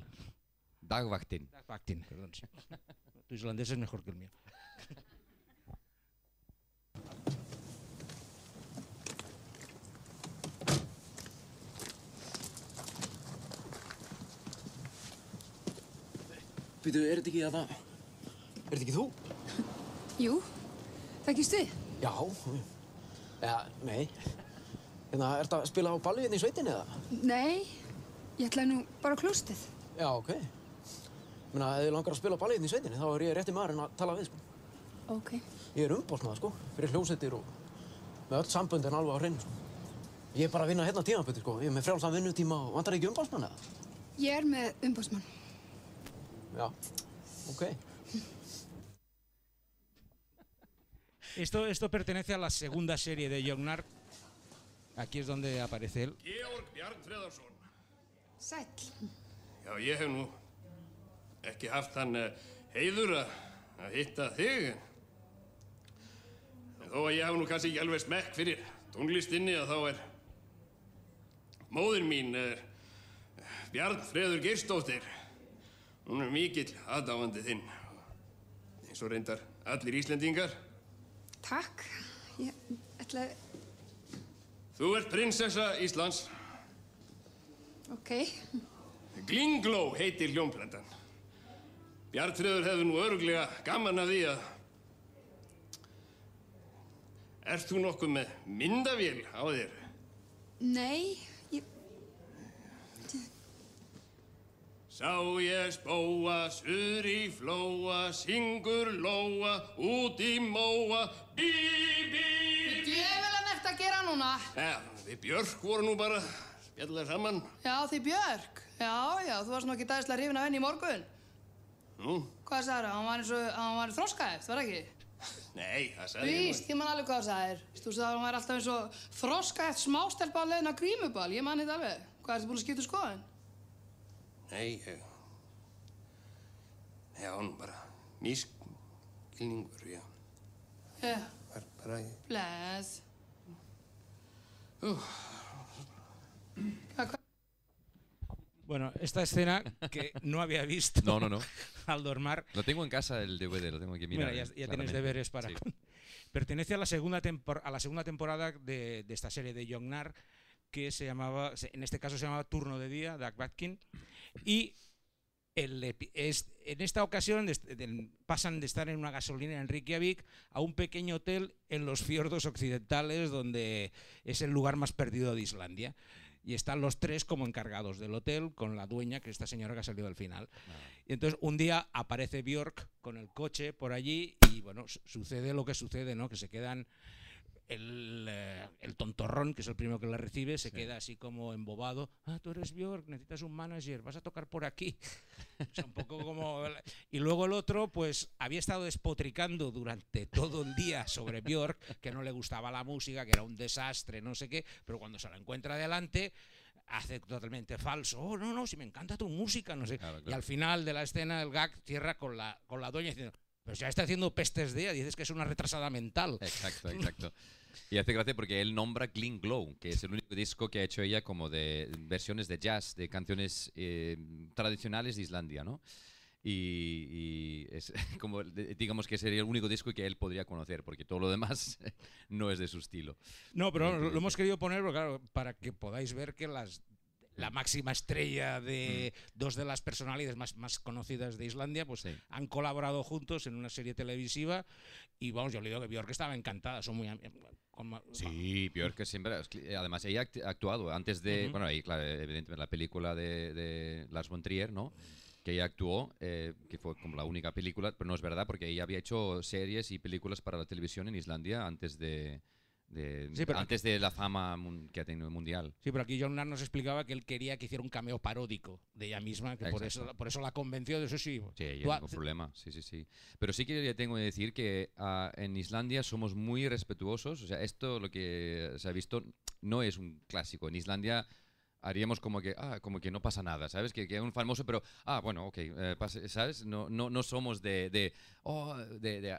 Dagvaktin. Dagvaktin, perdón. sí. Tu islandés es mejor que el mío. Býtu, er þetta ekki að það... Er þetta ekki þú? Jú, þekkist þið? Já. Eða, nei. Hérna, er þetta að spila á balli hérna í sveitinni eða? Nei, ég ætlaði nú bara á klóstið. Já, ok. Meina, ef þið langar að spila á balli hérna í sveitinni, þá er ég rétti maðurinn að tala við, sko. Ok. Ég er umbósmaður, sko, fyrir hljómsveitir og með öll samböndin alveg á hreinu, sko. Ég er bara að vinna hérna tímaböti, sko. Ég er með frjálsan vinnutíma og vantar ekki umbósmann eða? Ég er með umbósmann. Já, ok. Esto, esto pertenece a la segunda serie de Jognar. Aquí es donde aparece él. Georg Bjarnfreðarsson. Sæll. Já, ég hef nú ekki haft þann uh, heiður að hitta þig. En þó að ég hef nú kannski ekki alveg smekk fyrir tónlistinni að þá er móðir mín er Bjarnfreður Geirsdóttir. Hún er mikill aðdáandi þinn. Eins og reyndar allir Íslendingar. Takk. Ég ætla... Þú ert prinsessa Íslands. Ok. Glingló heitir hljómplantan. Bjarnfreður hefur nú öruglega gaman af því að... Ert þú nokkuð með myndavél á þér? Nei, ég... Sá ég spóa, suður í flóa, syngur lóa, út í móa, bí, bí. Djöfulan ert að gera núna? Ja, við Björk vorum nú bara spjallar saman. Já, því Björk. Já, já, þú varst nú ekki dæðislega hrifin af henni í morgun. Nú, Hvað sagður það? Hann var eins og, hann var var það ekki? nei, það sagði ég Víst, ég man alveg hvað það sagðir. Þú veist að hann var alltaf eins og þroskaðeft smástelpa að grímubal. Ég man þetta alveg. Hvað skoðun? Nei, ég... Já, nú bara mískilningur, já. Já, Var bara ég... bless. Uh, Bueno, esta escena que no había visto No, no, no. al dormar. Lo tengo en casa el DVD, lo tengo que mirar. Mira, ya, ya tienes claramente. deberes para. Sí. Pertenece a la segunda tempor- a la segunda temporada de, de esta serie de Jongnar que se llamaba, en este caso se llamaba Turno de Día, Doug Batkin, y el es- en esta ocasión pasan de estar en una gasolinera en Reykjavik a un pequeño hotel en los fiordos occidentales, donde es el lugar más perdido de Islandia. Y están los tres como encargados del hotel, con la dueña, que es esta señora que ha salido al final. Y entonces un día aparece Björk con el coche por allí y bueno, su- sucede lo que sucede, ¿no? Que se quedan el, eh, el tontorrón, que es el primero que la recibe, se queda así como embobado. Ah, tú eres Björk, necesitas un manager, vas a tocar por aquí. O sea, un poco como... Y luego el otro, pues había estado despotricando durante todo el día sobre Björk, que no le gustaba la música, que era un desastre, no sé qué, pero cuando se la encuentra delante hace totalmente falso. Oh, no, no, si me encanta tu música, no sé. Claro, Y claro. al final de la escena el gag cierra con la, con la dueña diciendo, pero ya está haciendo pestes de ella, dices que es una retrasada mental. Exacto, exacto. Y hace gracia porque él nombra Clean Glow, que es el único disco que ha hecho ella como de versiones de jazz, de canciones eh, tradicionales de Islandia, ¿no? Y, y es como, digamos que sería el único disco que él podría conocer, porque todo lo demás no es de su estilo. No, pero lo, lo hemos querido poner claro, para que podáis ver que las la máxima estrella de dos de las personalidades más, más conocidas de Islandia, pues Sí. han colaborado juntos en una serie televisiva y vamos, yo le digo que Björk estaba encantada, son muy con- Sí, Björk siempre. Además, ella ha act- ha actuado antes de. Ujú. Bueno, ahí, claro, evidentemente, la película de, de Lars von Trier, ¿no? Que ella actuó, eh, que fue como la única película, pero no es verdad, porque ella había hecho series y películas para la televisión en Islandia antes de. De- Sí, pero- antes de la fama que ha tenido mundial. Sí, pero aquí John nos explicaba que él quería que hiciera un cameo paródico de ella misma, que por eso, por eso la convenció de eso sí. Sí, ha- ningún problema. Sí, sí, sí. Pero sí que ya tengo que decir que ah, en Islandia somos muy respetuosos. O sea, esto lo que se ha visto no es un clásico. En Islandia haríamos como que, ah, como que no pasa nada, ¿sabes? Que, que es un famoso, pero, ah, bueno, ok, eh, ¿sabes? No, no, no somos de, de, oh, de, de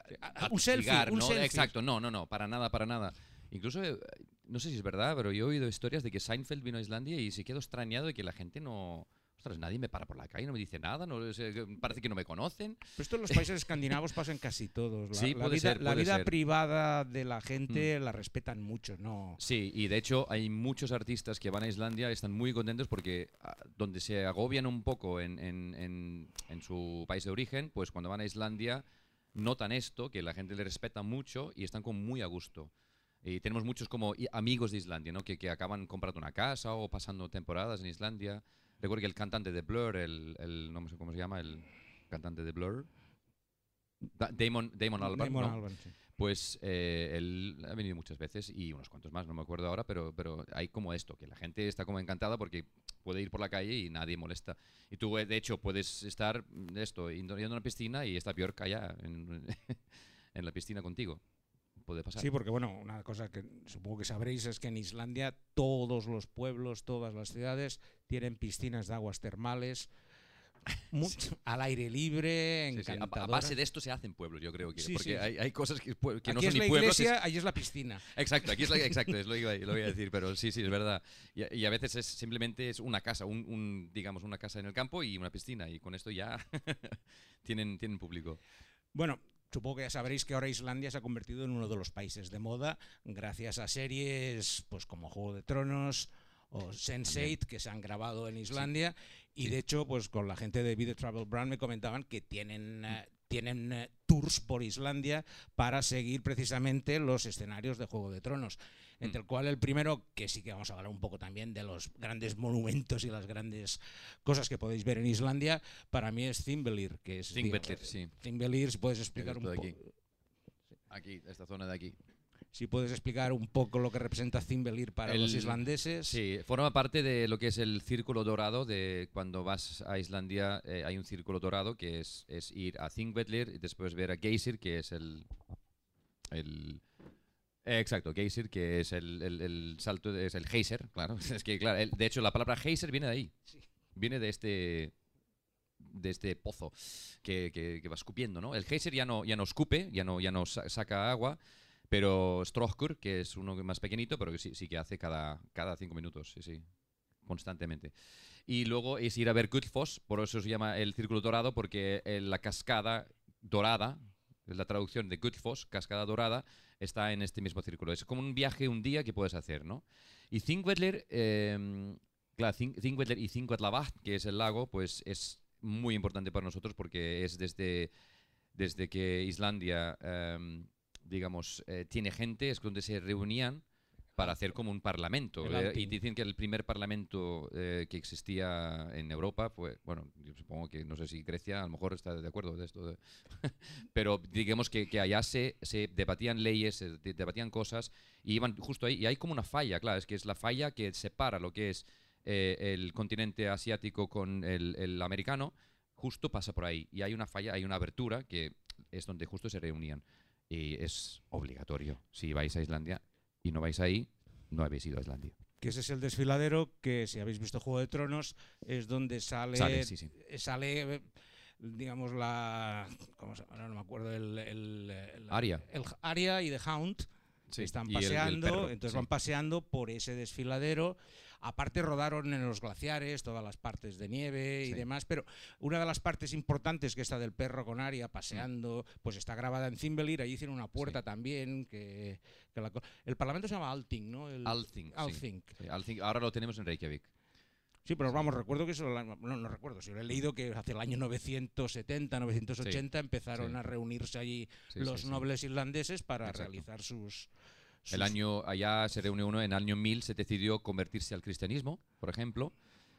un selfie, atigar, un ¿no? selfie. Exacto, no, no, no, para nada, para nada. Incluso, eh, no sé si es verdad, pero yo he oído historias de que Seinfeld vino a Islandia y se quedó extrañado de que la gente no... Ostras, nadie me para por la calle, no me dice nada, no, sé, parece que no me conocen. Pero esto en los países escandinavos pasa en casi todos. La, Sí, la puede vida, ser, la puede vida ser. Mm. privada de la gente la respetan mucho, ¿no? Sí, y de hecho hay muchos artistas que van a Islandia y están muy contentos porque ah, donde se agobian un poco en, en- en- en su país de origen, pues cuando van a Islandia notan esto, que la gente le respeta mucho y están como muy a gusto. Y tenemos muchos como amigos de Islandia, ¿no? Que, que acaban comprando una casa o pasando temporadas en Islandia. Recuerdo que el cantante de Blur, el, el- no sé cómo se llama, el cantante de Blur, Da- Damon, Damon Albarn, Damon ¿no? Albarn, sí. Pues eh, él ha venido muchas veces y unos cuantos más, no me acuerdo ahora, pero, pero hay como esto, que la gente está como encantada porque puede ir por la calle y nadie molesta. Y tú, eh, de hecho, puedes estar mm, esto, yendo a una piscina y está Björk allá en, en la piscina contigo. Puede pasar. Sí, porque bueno, una cosa que supongo que sabréis es que en Islandia todos los pueblos, todas las ciudades tienen piscinas de aguas termales mucho al aire libre, Sí, sí, a- base de esto se hacen pueblos, yo creo que. Sí, porque. Hay, hay cosas que, no son es la ni pueblos. es- iglesia, allí es la piscina. Exacto, aquí es la, exacto, es lo iba, lo iba a decir, pero sí, sí, es verdad. Y, a- y a veces es simplemente es una casa, un, un, digamos, una casa en el campo y una piscina, y con esto ya tienen, tienen público. Bueno, supongo que ya sabréis que ahora Islandia se ha convertido en uno de los países de moda gracias a series pues como Juego de Tronos o Sense8 que se han grabado en Islandia. Y de hecho pues con la gente de The Travel Brand me comentaban que tienen eh, tienen eh, tours por Islandia para seguir precisamente los escenarios de Juego de Tronos, entre el cual el primero, que sí que vamos a hablar un poco también de los grandes monumentos y las grandes cosas que podéis ver en Islandia, para mí es Thimbelir, que es digamos, sí. Thimbelir, si puedes explicar un poco. aquí. Aquí, esta zona de aquí. Si puedes explicar un poco lo que representa Thimbelir para los islandeses. Sí, forma parte de lo que es el círculo dorado de cuando vas a Islandia eh, hay un círculo dorado que es, es ir a Thingvellir y después ver a Geysir que es el el eh, exacto, Geysir que es el, el- el salto de- es el geyser, claro, es que claro, el- de hecho la palabra geyser viene de ahí. Viene de este de este pozo que, que- que va escupiendo, ¿no? El geyser ya no ya no escupe, ya no ya no sa- saca agua, pero Strohkur, que es uno más pequeñito, pero que sí, sí que hace cada, cada cinco minutos, sí, sí, constantemente. Y luego es ir a ver Gullfoss, por eso se llama el círculo dorado, porque eh, la cascada dorada, es la traducción de Gullfoss, cascada dorada, está en este mismo círculo. Es como un viaje un día que puedes hacer, ¿no? Y Þingvellir, eh, claro, Þing- Þingvellir y Þingvallavatn, que es el lago, pues es muy importante para nosotros porque es desde, desde que Islandia, em, digamos, eh, tiene gente, es donde se reunían para hacer como un parlamento. Eh, y dicen que el primer parlamento eh, que existía en Europa fue, bueno, yo supongo que no sé si Grecia a lo mejor está de acuerdo de esto, de- pero digamos que, que allá se, se debatían leyes, se de- debatían cosas y iban justo ahí. Y hay como una falla, claro, es que es la falla que separa lo que es eh, el continente asiático con el, el americano, justo pasa por ahí. Y hay una falla, hay una abertura que es donde justo se reunían. Y es obligatorio. Si vais a Islandia y no vais ahí, no habéis ido a Islandia. que ese es el desfiladero que si habéis visto Juego de Tronos es donde sale Sale, sí, sí. eh, sale digamos la ¿cómo se llama? Ahora no me acuerdo el, el, el- Arya. el Arya y The Hound Sí, están paseando entonces van paseando por ese desfiladero aparte rodaron en los glaciares todas las partes de nieve y Sí. demás pero una de las partes importantes que está del perro con Arya paseando Mm. pues está grabada en Thimbelir allí hicieron una puerta también que, que la el parlamento se llama Alting ¿no? El- Althing. sí. Althing. Sí, Althing. Ahora lo tenemos en Reykjavik. Sí, pero vamos, recuerdo que eso, no, no recuerdo, si lo he leído que hacia el año 970, 980 empezaron sí. a reunirse allí Sí, los sí, sí. nobles irlandeses para Exacto. realizar sus... El año allá se reúne uno, en el año 1000 se decidió convertirse al cristianismo, por ejemplo,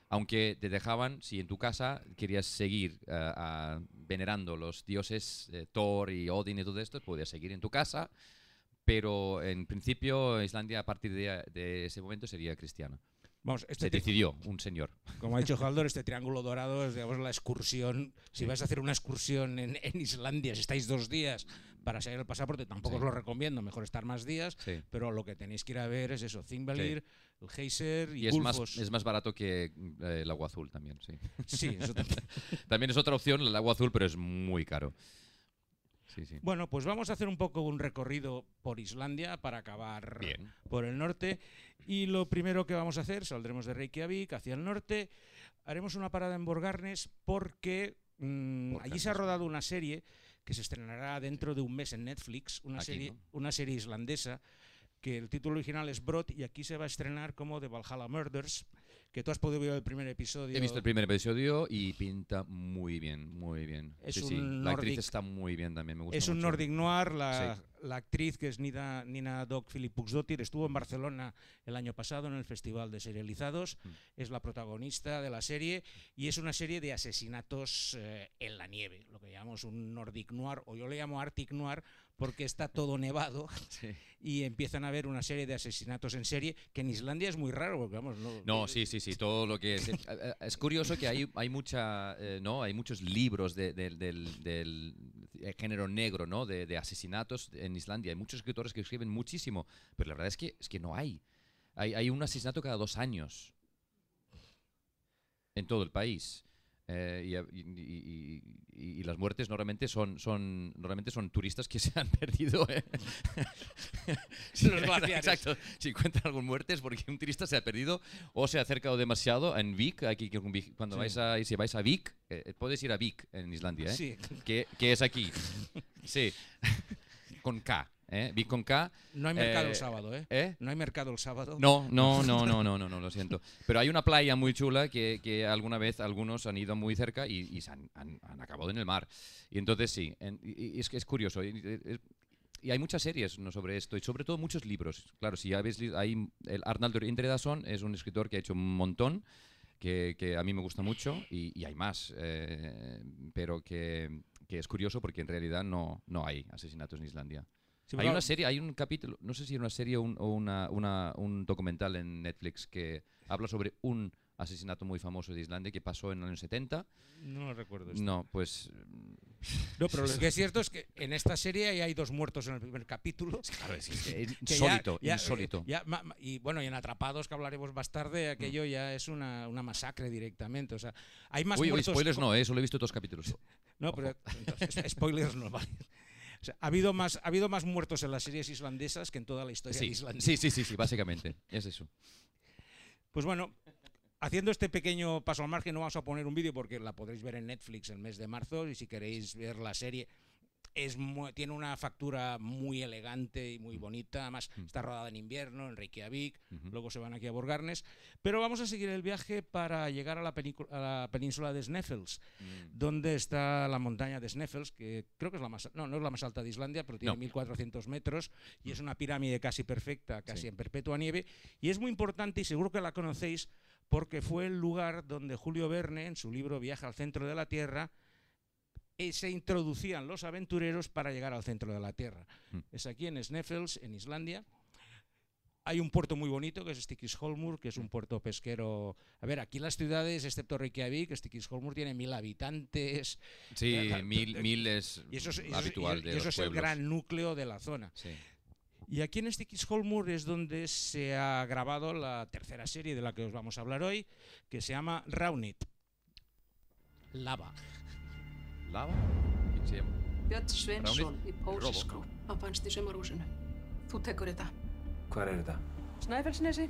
aunque te dejaban, si en tu casa querías seguir eh, a- venerando los dioses eh, Thor y Odin y todo esto, podías seguir en tu casa, pero en principio Islandia a partir de, de ese momento sería cristiana. Vamos, este Se decidió un señor. Como ha dicho Haldor, este triángulo dorado es digamos, la excursión. Si Sí. vais a hacer una excursión en, en Islandia, si estáis dos días para sacar el pasaporte, tampoco Sí. os lo recomiendo, mejor estar más días, Sí. pero lo que tenéis que ir a ver es eso, Thimbelir, el Geyser y, Y es más, es más barato que eh, el agua azul también, sí. Sí, eso también. También es otra opción el agua azul, pero es muy caro. Sí, sí. Bueno, pues vamos a hacer un poco un recorrido por Islandia para acabar Bien. por el norte. Y lo primero que vamos a hacer, saldremos de Reykjavik hacia el norte, haremos una parada en Borgarnes porque mm, allí se ha rodado una serie que se estrenará dentro de un mes en Netflix, una, Aquí, serie, ¿no? una serie islandesa que el título original es Brot y aquí se va a estrenar como The Valhalla Murders, que tú has podido ver el primer episodio. He visto el primer episodio y pinta muy bien, muy bien. Es sí, sí. un La actriz Nordic- está muy bien también, me gusta Es un mucho. Nordic Noir, la, la actriz que es Nina, Nina Doc Philippuxdottir estuvo en Barcelona el año pasado en el Festival de Serializados, Mm. es la protagonista de la serie y es una serie de asesinatos eh, en la nieve, lo que llamamos un Nordic Noir o yo le llamo Arctic Noir porque está todo nevado Sí. y empiezan a haber una serie de asesinatos en serie que en Islandia es muy raro, porque vamos, no, No, sí, sí, sí, todo lo que es. eh, Es curioso que hay, hay mucha, eh, ¿no? Hay muchos libros de- del- del, del género negro, ¿no? De, de asesinatos en Islandia. Hay muchos escritores que escriben muchísimo, pero la verdad es que, es que no hay. hay. Hay un asesinato cada dos años en todo el país. Eh, y, y- y- y- las muertes normalmente son, son, normalmente son turistas que se han perdido. ¿eh? Sí, Los glaciares. Exacto. Si encuentran algún muerte es porque un turista se ha perdido o se ha acercado demasiado en Vik. Aquí, cuando Sí. vais a, si vais a Vik, eh, puedes ir a Vik en Islandia, ¿eh? Sí. que, que es aquí. Sí. Con K. ¿eh? Vik con K. No hay mercado Eh, el sábado, ¿eh? ¿eh? No hay mercado el sábado. No, no, no, no, no, no, no, lo siento. Pero hay una playa muy chula que, que alguna vez algunos han ido muy cerca y, y se han, han- han acabado en el mar. Y entonces sí, en- y, y es que es curioso. Y, y- hay muchas series ¿no? sobre esto y sobre todo muchos libros. Claro, si ya habéis leído, hay el Arnaldur Indridason es un escritor que ha hecho un montón. Que, que a mí me gusta mucho y, y hay más, eh, pero que, que es curioso porque en realidad no, no hay asesinatos en Islandia. Sí, hay claro. una serie, hay un capítulo, no sé si era una serie o un, o una, una- un documental en Netflix que habla sobre un asesinato muy famoso de Islandia que pasó en los años 70. No lo recuerdo. esto. No, pues... No, pero lo que es cierto es que en esta serie ya hay dos muertos en el primer capítulo. Claro, es, es que ya- insólito, ya, insólito. ya ma- y bueno, y en Atrapados, que hablaremos más tarde, aquello ya es una, una masacre directamente. O sea, hay más Uy, uy, muertos. spoilers co- no, eh, solo he visto dos capítulos. No, pero entonces, spoilers no vale. O sea, ha habido, más, ha habido más muertos en las series islandesas que en toda la historia de Sí, Islandia. sí, sí, sí, sí, básicamente, es eso. Pues bueno, haciendo este pequeño paso al margen, no vamos a poner un vídeo porque la podréis ver en Netflix el mes de marzo y si queréis ver la serie. Es mu- tiene una factura muy elegante y muy bonita. Además, está rodada en invierno, en Reykjavik. Luego se van aquí a Borgarnes. Pero vamos a seguir el viaje para llegar a la, penícula- a la península de Sneffels, donde está la montaña de Sneffels, que creo que es la más, no, no es la más alta de Islandia, pero tiene No. 1400 metros y es una pirámide casi perfecta, casi Sí. en perpetua nieve. Y es muy importante y seguro que la conocéis porque fue el lugar donde Julio Verne, en su libro Viaje al centro de la Tierra, eh, se introducían los aventureros para llegar al centro de la Tierra. Mm. Es aquí en Sneffels, en Islandia. Hay un puerto muy bonito que es Stykkishólmur, que es un puerto pesquero. A ver, aquí las ciudades, excepto Reykjavik, Stykkishólmur tiene mil habitantes. Sí, Eh, mil, eh, mil es y eso es, y eso es- habitual y- de y eso los es el gran núcleo de la zona. Sí. Y aquí en Stykkishólmur es donde se ha grabado la tercera serie de la que os vamos a hablar hoy, que se llama Raunit. Lava. ¿Lava? Björn Sveinsson í Pósiskró. Hann fannst í sumarhúsinu. Þú tekur þetta. Hvar er þetta? Snæfellsnesi.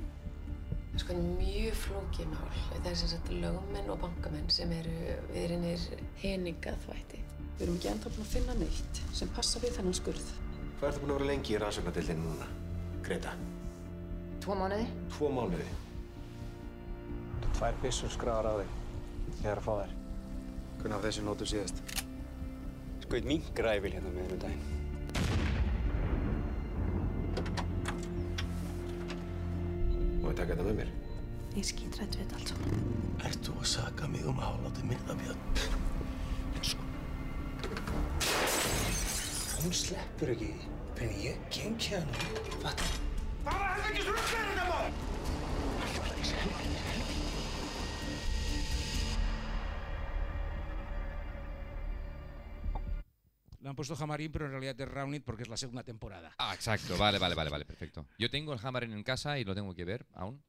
Sko, mjög flókið mál. Það er sem sagt lögmenn og bankamenn sem eru viðrinir peningaþvætti. Við erum ekki ennþá búin að finna neitt sem passa við þennan skurð. Hvað ertu búin að vera lengi í rannsóknardildinu núna? Greta? Tvo mánuði? Tvo mánuði. Tvær byssur skráðar á þig. Ég er að fá þær. Hvernig hafði þessi nótum síðast? Sko, eitt mín græfil hérna með hennu um daginn. Má ég taka þetta með mér? Ég skýt rætt við þetta allt saman. Ert þú að saka mig um að háláttu myrða við það? Hún sleppur ekki, en ég geng hérna. Hvað? Það var hefði ekki slutt verið þetta maður! Le han puesto Jamarín, pero en realidad es Raunit porque es la segunda temporada. Ah, exacto, vale, vale, vale, vale, perfecto. Yo tengo el Hammer en casa y lo tengo que ver aún.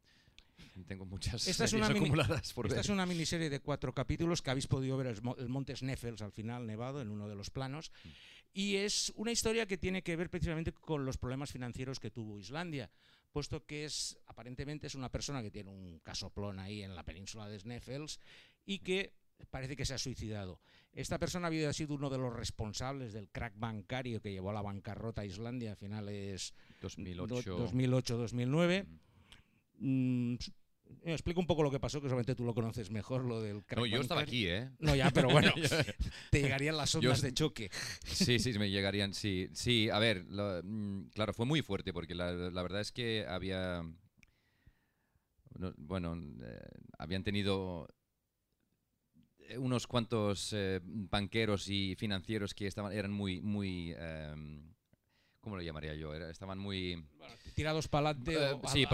Tengo muchas Esta es, una acumuladas por esta ver. es una miniserie de cuatro capítulos que habéis podido ver el, el monte Sneffels al final nevado en uno de los planos. Y es una historia que tiene que ver precisamente con los problemas financieros que tuvo Islandia, puesto que es aparentemente es una persona que tiene un casoplón ahí en la península de Sneffels y que parece que se ha suicidado. Esta persona había sido uno de los responsables del crack bancario que llevó a la bancarrota a Islandia a finales 2008. 2008-2009. Mm, eh, explica un poco lo que pasó, que solamente tú lo conoces mejor, lo del crack No, yo estaba aquí, ¿eh? No, ya, pero bueno, te llegarían las ondas de choque. Sí, sí, me llegarían, sí. Sí, a ver, mm, claro, fue muy fuerte porque la, la verdad es que había, no, bueno, eh, habían tenido unos cuantos eh, banqueros y financieros que estaban, eran muy, muy, em, ¿cómo lo llamaría yo? Era- estaban muy... Tirados para adelante. Eh, a- sí,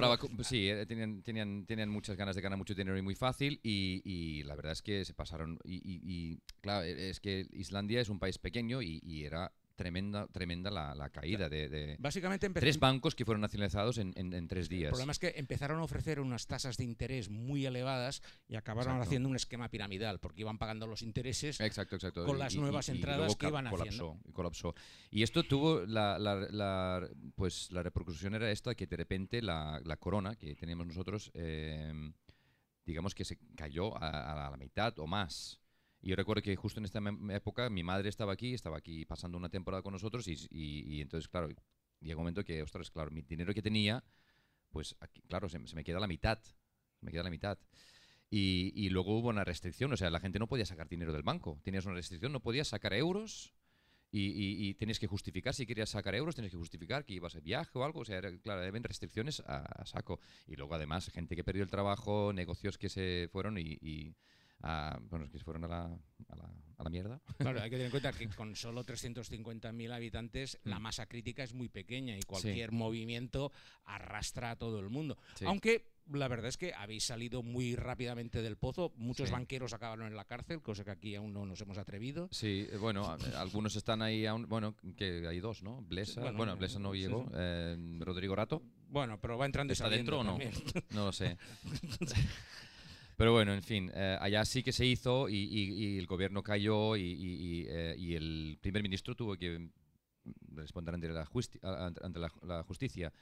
sí, eh, tenían, tenían, tenían muchas ganas de ganar mucho dinero y muy fácil y, y la verdad es que se pasaron y, y- y, claro, eh, es que Islandia es un país pequeño y era tremenda, tremenda la, la caída de, de Básicamente empezó- tres bancos que fueron nacionalizados en, en- en tres días. El problema es que empezaron a ofrecer unas tasas de interés muy elevadas y acabaron Exacto. haciendo un esquema piramidal, porque iban pagando los intereses Exacto, exacto. con las y- nuevas y- entradas que iban colapsó, haciendo. Y colapsó. Y esto tuvo la, la- la- pues la repercusión era esta que de repente la, la corona que teníamos nosotros, eh, digamos que se cayó a, a la mitad o más. Y yo recuerdo que justo en esta época mi madre estaba aquí, estaba aquí pasando una temporada con nosotros y, y- y entonces, claro, llega un momento que, ostras, claro, mi dinero que tenía, pues, aquí, claro, se, se me queda la mitad. Me queda la mitad. Y, y luego hubo una restricción, o sea, la gente no podía sacar dinero del banco. Tenías una restricción, no podías sacar euros y, tenías que justificar, si querías sacar euros, tenías que justificar que ibas de viaje o algo. O sea, era, claro, había restricciones a, a saco. Y luego, además, gente que perdió el trabajo, negocios que se fueron y. a- bueno, que se fueron a la, a la, a la mierda. Claro, hay que tener en cuenta que con solo 350.000 habitantes la Mm. masa crítica es muy pequeña y cualquier movimiento arrastra a todo el mundo. Sí. Aunque la verdad es que habéis salido muy rápidamente del pozo, muchos Sí. banqueros acabaron en la cárcel, cosa que aquí aún no nos hemos atrevido. Sí, eh, bueno, algunos están ahí aún. Bueno, que hay dos, ¿no? Blesa. Bueno, Bueno, Blesa no sí, llegó. sí. eh, Rodrigo Rato. Bueno, pero va entrando y ¿Está dentro o no? también. No lo sé. Pero bueno, en fin, eh, allá sí que se hizo y, y- y el gobierno cayó y, y- eh, el primer ministro tuvo que responder ante la, justi- ante la, la justicia.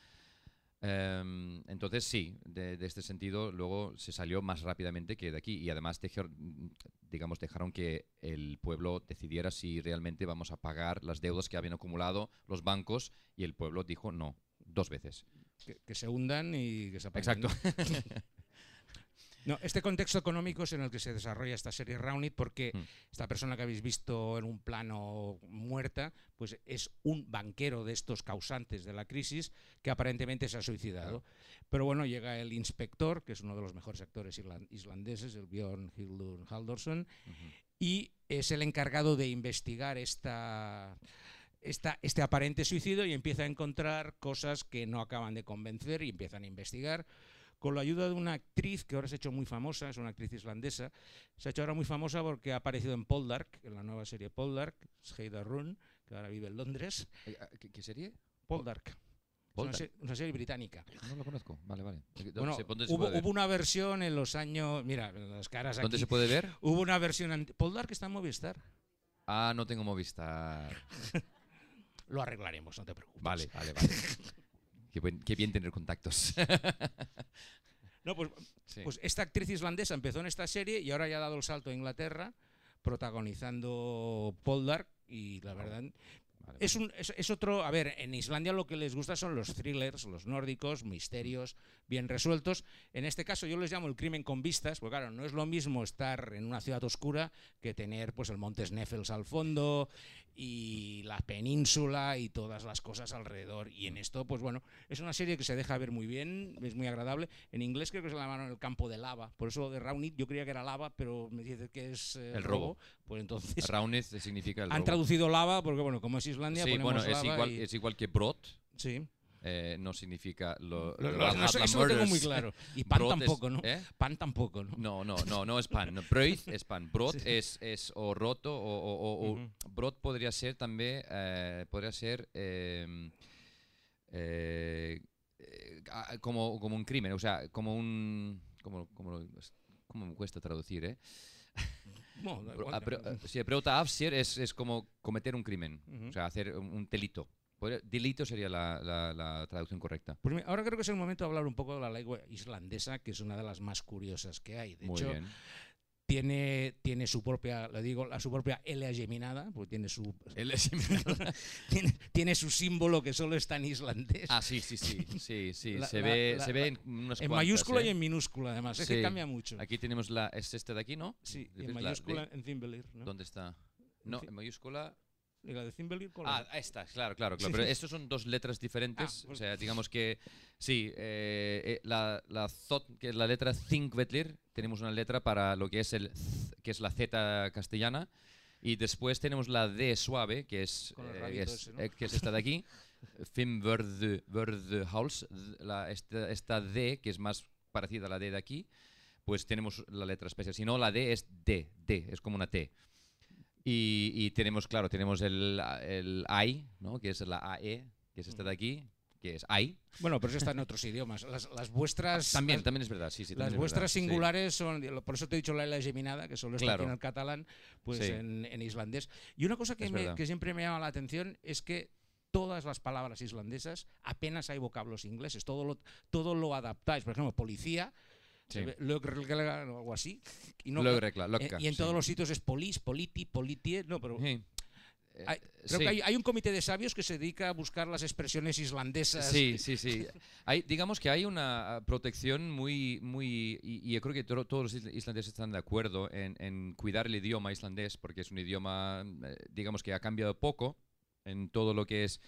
Em, entonces sí, de, de este sentido luego se salió más rápidamente que de aquí y además dejaron, digamos, dejaron que el pueblo decidiera si realmente vamos a pagar las deudas que habían acumulado los bancos y el pueblo dijo no, dos veces. Que, que se hundan y que se apaguen. Exacto. ¿no? Este contexto económico es en el que se desarrolla esta serie Rounded porque Mm. esta persona que habéis visto en un plano muerta, pues es un banquero de estos causantes de la crisis que aparentemente se ha suicidado. Pero bueno, llega el inspector, que es uno de los mejores actores islandeses, el Björn Hildur Haldorsson, y es el encargado de investigar esta, esta, este aparente suicidio y empieza a encontrar cosas que no acaban de convencer y empiezan a investigar con la ayuda de una actriz que ahora se ha hecho muy famosa, es una actriz islandesa, se ha hecho ahora muy famosa porque ha aparecido en Poldark, en la nueva serie Poldark, Heida Run, que ahora vive en Londres. Eh, ¿Qué, qué serie? Poldark. Una, una serie británica. No lo conozco. Vale, vale. ¿Dónde Bueno, se- dónde se hubo, puede ver? hubo una versión en los años. Mira, las caras ¿Dónde aquí. se puede ver? Hubo una versión. Poldark está en Movistar. Ah, no tengo Movistar. Lo arreglaremos, no te preocupes. Vale, vale, vale. qué, buen- qué bien tener contactos. No, pues, Sí. pues esta actriz islandesa empezó en esta serie y ahora ya ha dado el salto a Inglaterra, protagonizando Poldark y la verdad es, un, es, es otro, a ver, en Islandia lo que les gusta son los thrillers, los nórdicos, misterios bien resueltos. En este caso yo les llamo el crimen con vistas, porque claro, no es lo mismo estar en una ciudad oscura que tener pues el monte Sneffels al fondo y la península y todas las cosas alrededor. Y en esto, pues bueno, es una serie que se deja ver muy bien, es muy agradable. En inglés creo que se la llamaron el campo de lava, por eso de Raunit yo creía que era lava, pero me dice que es eh, El robo. Pues entonces Raunez significa el han robo. traducido lava porque bueno, como es Islandia, Sí, ponemos bueno, es lava igual, y- es igual que brot. Sí. Eh, no significa lo, Lo- lo- no, eso- eso lo tengo muy claro. Y pan Brot es- tampoco, ¿no? ¿eh? Pan tampoco, ¿no? No, no, no, no es pan. No, Brød es pan. Brot Sí. es, es o roto o, o, o- o- Ujú. brot podría ser también, eh, podría ser eh, eh, como, como un crimen, o sea, como un... Como, como, ¿Cómo me cuesta traducir, eh? Pero, pero- eh, sí, es, es como cometer un crimen, Ujú. o sea, hacer un, un delito. Podría- Delito sería la, la- la traducción correcta. Pues ahora creo que es el momento de hablar un poco de la lengua islandesa, que es una de las más curiosas que hay. De Muy hecho, bien. tiene, tiene su propia, le digo, la, su propia L geminada, porque tiene su L tiene, tiene su símbolo que solo está en islandés. Ah, sí, sí, sí, sí, sí. La- se la- ve, la- se ve en unas en cuantas, mayúscula ¿eh? y en minúscula, además. Es que Sí. cambia mucho. Aquí tenemos la, es este de aquí, ¿no? Sí, y ¿Ves en la mayúscula en Zimbelir, ¿no? ¿Dónde está? No, en mayúscula. ¿Y la de Zimbelir cuál Ah, es? ahí está, claro, claro, claro. Sí. Pero estos son dos letras diferentes. Ah, pues- O sea, digamos que sí, eh, eh, la, la zot, que es la letra Thingvetlir, tenemos una letra para lo que es el que es la Z castellana. Y después tenemos la D suave, que es, Con eh, es- ese, ¿no? eh, que es esta de aquí. La, esta, esta D, que es más parecida a la D de aquí, pues tenemos la letra especial. Si no, la D es D, D, es como una T. Y, y tenemos, claro, tenemos el, el AI, ¿no? que es la AE, que es esta de aquí, que es AI. Bueno, pero eso está en otros idiomas. Las, las vuestras. También, las- también es verdad, sí, sí. Las vuestras verdad, sí. singulares son, por eso te he dicho la L geminada, que solo está Claro. aquí en el catalán, pues Sí. en, en islandés. Y una cosa que, me- que siempre me llama la atención es que todas las palabras islandesas apenas hay vocablos ingleses, todo lo, todo lo adaptáis. Por ejemplo, policía, Sí. o algo así. Y, no, eh, y en todos sí. los sitios es polis, politi, politie, no, pero... Sí. hay- creo sí. que hay, hay un comité de sabios que se dedica a buscar las expresiones islandesas. Sí, sí, sí. Hay, digamos que hay una ah, protección muy, muy, y, y yo creo que to- todos los isla- islandeses están de acuerdo en, en cuidar el idioma islandés, porque es un idioma, eh, digamos que ha cambiado poco en todo lo que es.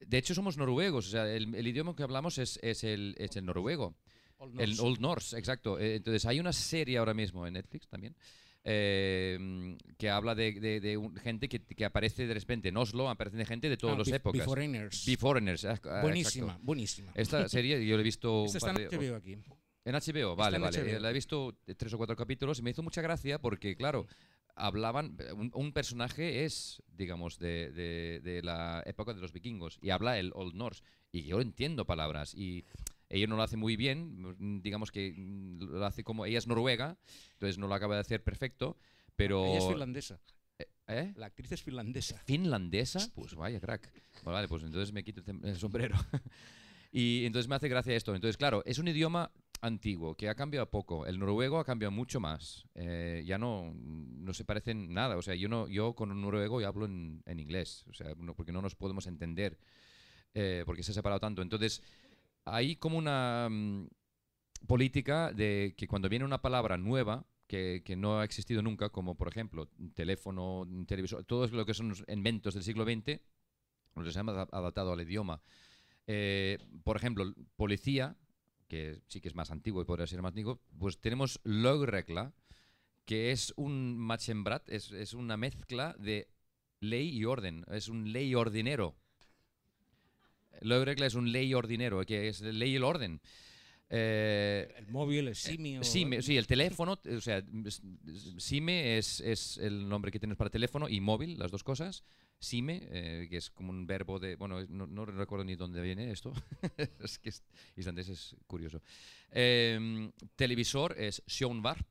De hecho, somos noruegos, o sea, el, el idioma que hablamos es, es, el, es el noruego. Old El. Old Norse, exacto. Eh, Entonces, hay una serie ahora mismo en Netflix también. eh, que habla de, de- de un- gente que, que aparece de repente en Oslo, aparecen de gente de todas Ah, las Be- épocas. Beforeigners. Beforeigners, ah, ah, Buenísima, exacto. buenísima. Esta serie yo la he visto. Esta un está par en de- HBO aquí. En HBO, Está vale, en vale. HBO. La he visto tres o cuatro capítulos y me hizo mucha gracia porque, claro, hablaban. Un, un personaje es, digamos, de, de- de la época de los vikingos y habla el Old Norse. Y yo entiendo palabras y ella no lo hace muy bien, mm, digamos que mm, lo hace como. Ella es noruega, entonces no lo acaba de hacer perfecto, pero. Ella es finlandesa. ¿Eh? La actriz es finlandesa. ¿Finlandesa? Pues vaya, crack. Bueno, vale, pues entonces me quito el sombrero. y entonces me hace gracia esto. Entonces, claro, es un idioma antiguo que ha cambiado poco. El noruego ha cambiado mucho más. Eh, ya no, no se parecen nada. O sea, yo no, yo con un noruego yo hablo en, en inglés. O sea, no- porque no nos podemos entender. eh, porque se ha separado tanto. Entonces, hay como una mm, política de que cuando viene una palabra nueva que, no ha existido nunca, como por ejemplo teléfono, televisor, todo lo que son inventos del siglo XX, los hemos adap- adaptado al idioma. Eh, por ejemplo, policía, que sí que es más antiguo y podría ser más antiguo, pues tenemos logregla, que es un machembrat, es, es una mezcla de ley y orden, es un ley ordinero. Logregla es un ley ordinero, que es ley el orden. Eh, El móvil es simio. Sime, sí, el teléfono, o sea, Sime es, es el nombre que tienes para teléfono y móvil, las dos cosas. Sime, eh, que es como un verbo de. Bueno, no, no recuerdo ni dónde viene esto. es que es, islandés es curioso. Em, televisor es sjónvarp.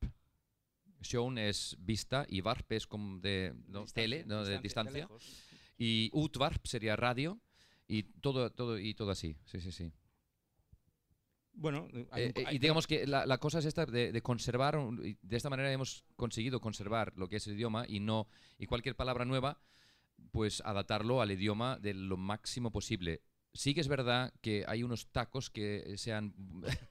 Sjón es vista y varp es como de ¿no? tele, ¿no? de distancia, de distancia. y utvarp sería radio. Y todo, todo, y todo así. Sí, sí, sí. Bueno, hay Eh, un- eh, hay- y digamos que la, la cosa es esta de, de conservar, un- de esta manera hemos conseguido conservar lo que es el idioma y no y cualquier palabra nueva, pues adaptarlo al idioma de lo máximo posible. Sí que es verdad que hay unos tacos que se han,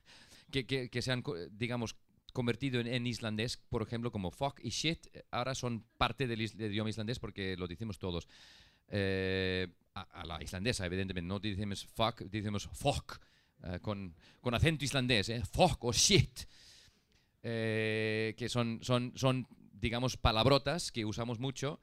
que, que- que se han digamos, convertido en, en islandés, por ejemplo, como fuck y shit, ahora son parte del, is- del idioma islandés porque lo decimos todos. Eh, a, a la islandesa, evidentemente, no decimos fuck, decimos fuck, eh, con, con acento islandés, ¿eh? fuck o shit, eh, que son, son, son, digamos, palabrotas que usamos mucho.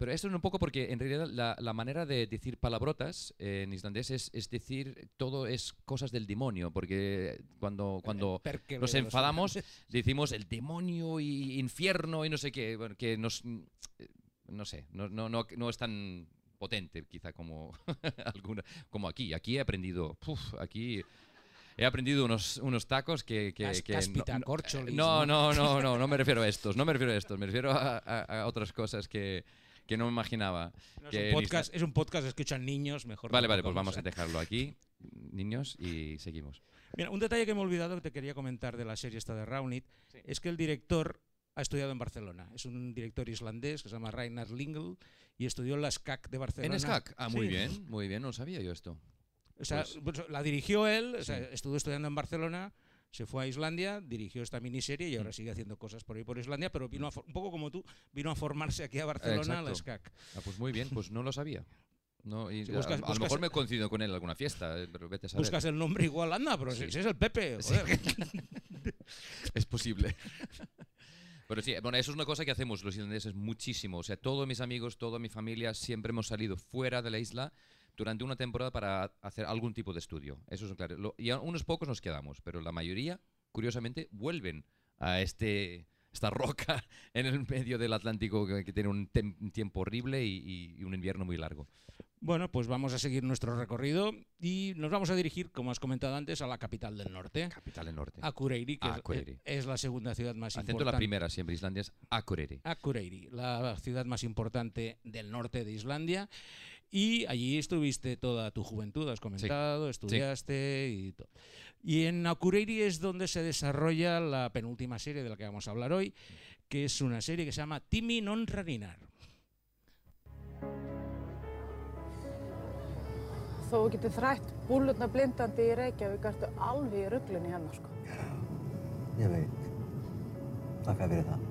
Pero esto es un poco porque en realidad la, la manera de decir palabrotas eh, en islandés es, es decir todo es cosas del demonio, porque cuando, cuando perque nos enfadamos decimos el demonio y infierno y no sé qué, bueno, que nos, eh, no sé, no, no, no, no es tan potente quizá como alguna, como aquí. Aquí he aprendido, puf, aquí he aprendido unos, unos tacos que... que, Cas- que no- caspita, no, no, ¿no? no, no, no, me refiero a estos, no me refiero a estos, me refiero a, a- a otras cosas que, que no me imaginaba. No, que es, un podcast, es un podcast que escuchan niños, mejor. Vale, vale, pues vamos a dejarlo aquí, niños, y seguimos. Mira, un detalle que me he olvidado que te quería comentar de la serie esta de Raunit es que el director ha estudiado en Barcelona. Es un director islandés que se llama Reinhard Lingel y estudió en la SCAC de Barcelona. En SCAC, ah, muy Sí. bien, muy bien, no sabía yo esto. O sea, Pues- pues, la dirigió él, o sea, Sí. estuvo estudiando en Barcelona, se fue a Islandia, dirigió esta miniserie y Mm. ahora sigue haciendo cosas por ahí por Islandia, pero vino a un poco como tú, vino a formarse aquí a Barcelona a la. SCAC. Ah, pues muy bien, pues no lo sabía. No, y Si a- buscas- a, lo buscas- mejor me he coincidido con él en alguna fiesta, eh, pero vete a saber. Buscas el nombre igual, anda, pero Sí. si es el Pepe, Sí. es posible. Pero sí, bueno, eso es una cosa que hacemos los islandeses muchísimo. O sea, todos mis amigos, toda mi familia, siempre hemos salido fuera de la isla durante una temporada para hacer algún tipo de estudio. Eso es claro. Y a unos pocos nos quedamos, pero la mayoría, curiosamente, vuelven a este, esta roca en el medio del Atlántico que, tiene un, tiempo horrible y, y un invierno muy largo. Bueno, pues vamos a seguir nuestro recorrido y nos vamos a dirigir, como has comentado antes, a la capital del norte. Capital del norte. Akureyri, que es- Akureyri. Es, la segunda ciudad más Acento importante. la primera siempre Islandia es Akureyri. Akureyri, la ciudad más importante del norte de Islandia. Y allí estuviste toda tu juventud, has comentado, estudiaste y todo. Y en Akureyri es donde se desarrolla la penúltima serie de la que vamos a hablar hoy, que es una serie que se llama Timi non Rarinar. Þó þú getur þrætt búllurna blindandi í Reykjavík ertu alveg í ruglinni hérna, sko. Ég veit. Takk fyrir það.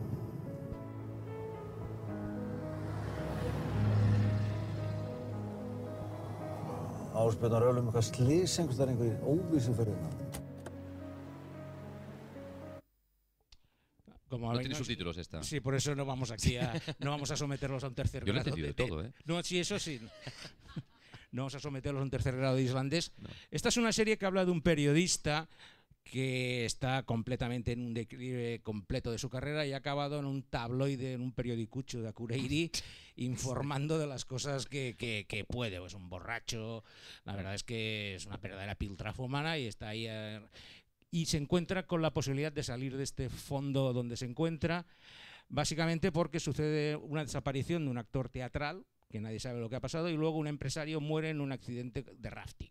Áspjörnar öllum eitthvað slís einhvers þar einhverjir fyrir það. Como No tiene subtítulos esta. Sí, por eso no vamos aquí a, no vamos a someterlos a un tercer Yo lo he grado. entendido todo, ¿eh? No, sí, eso sí. No vamos a someterlos a un tercer grado de islandés. Esta es una serie que habla de un periodista que está completamente en un declive completo de su carrera y ha acabado en un tabloide, en un periodicucho de Akureyri, informando de las cosas que, que- que puede. Es un borracho, la verdad es que es una verdadera piltrafa humana y está ahí... eh, y se encuentra con la posibilidad de salir de este fondo donde se encuentra, básicamente porque sucede una desaparición de un actor teatral, que nadie sabe lo que ha pasado, y luego un empresario muere en un accidente de rafting.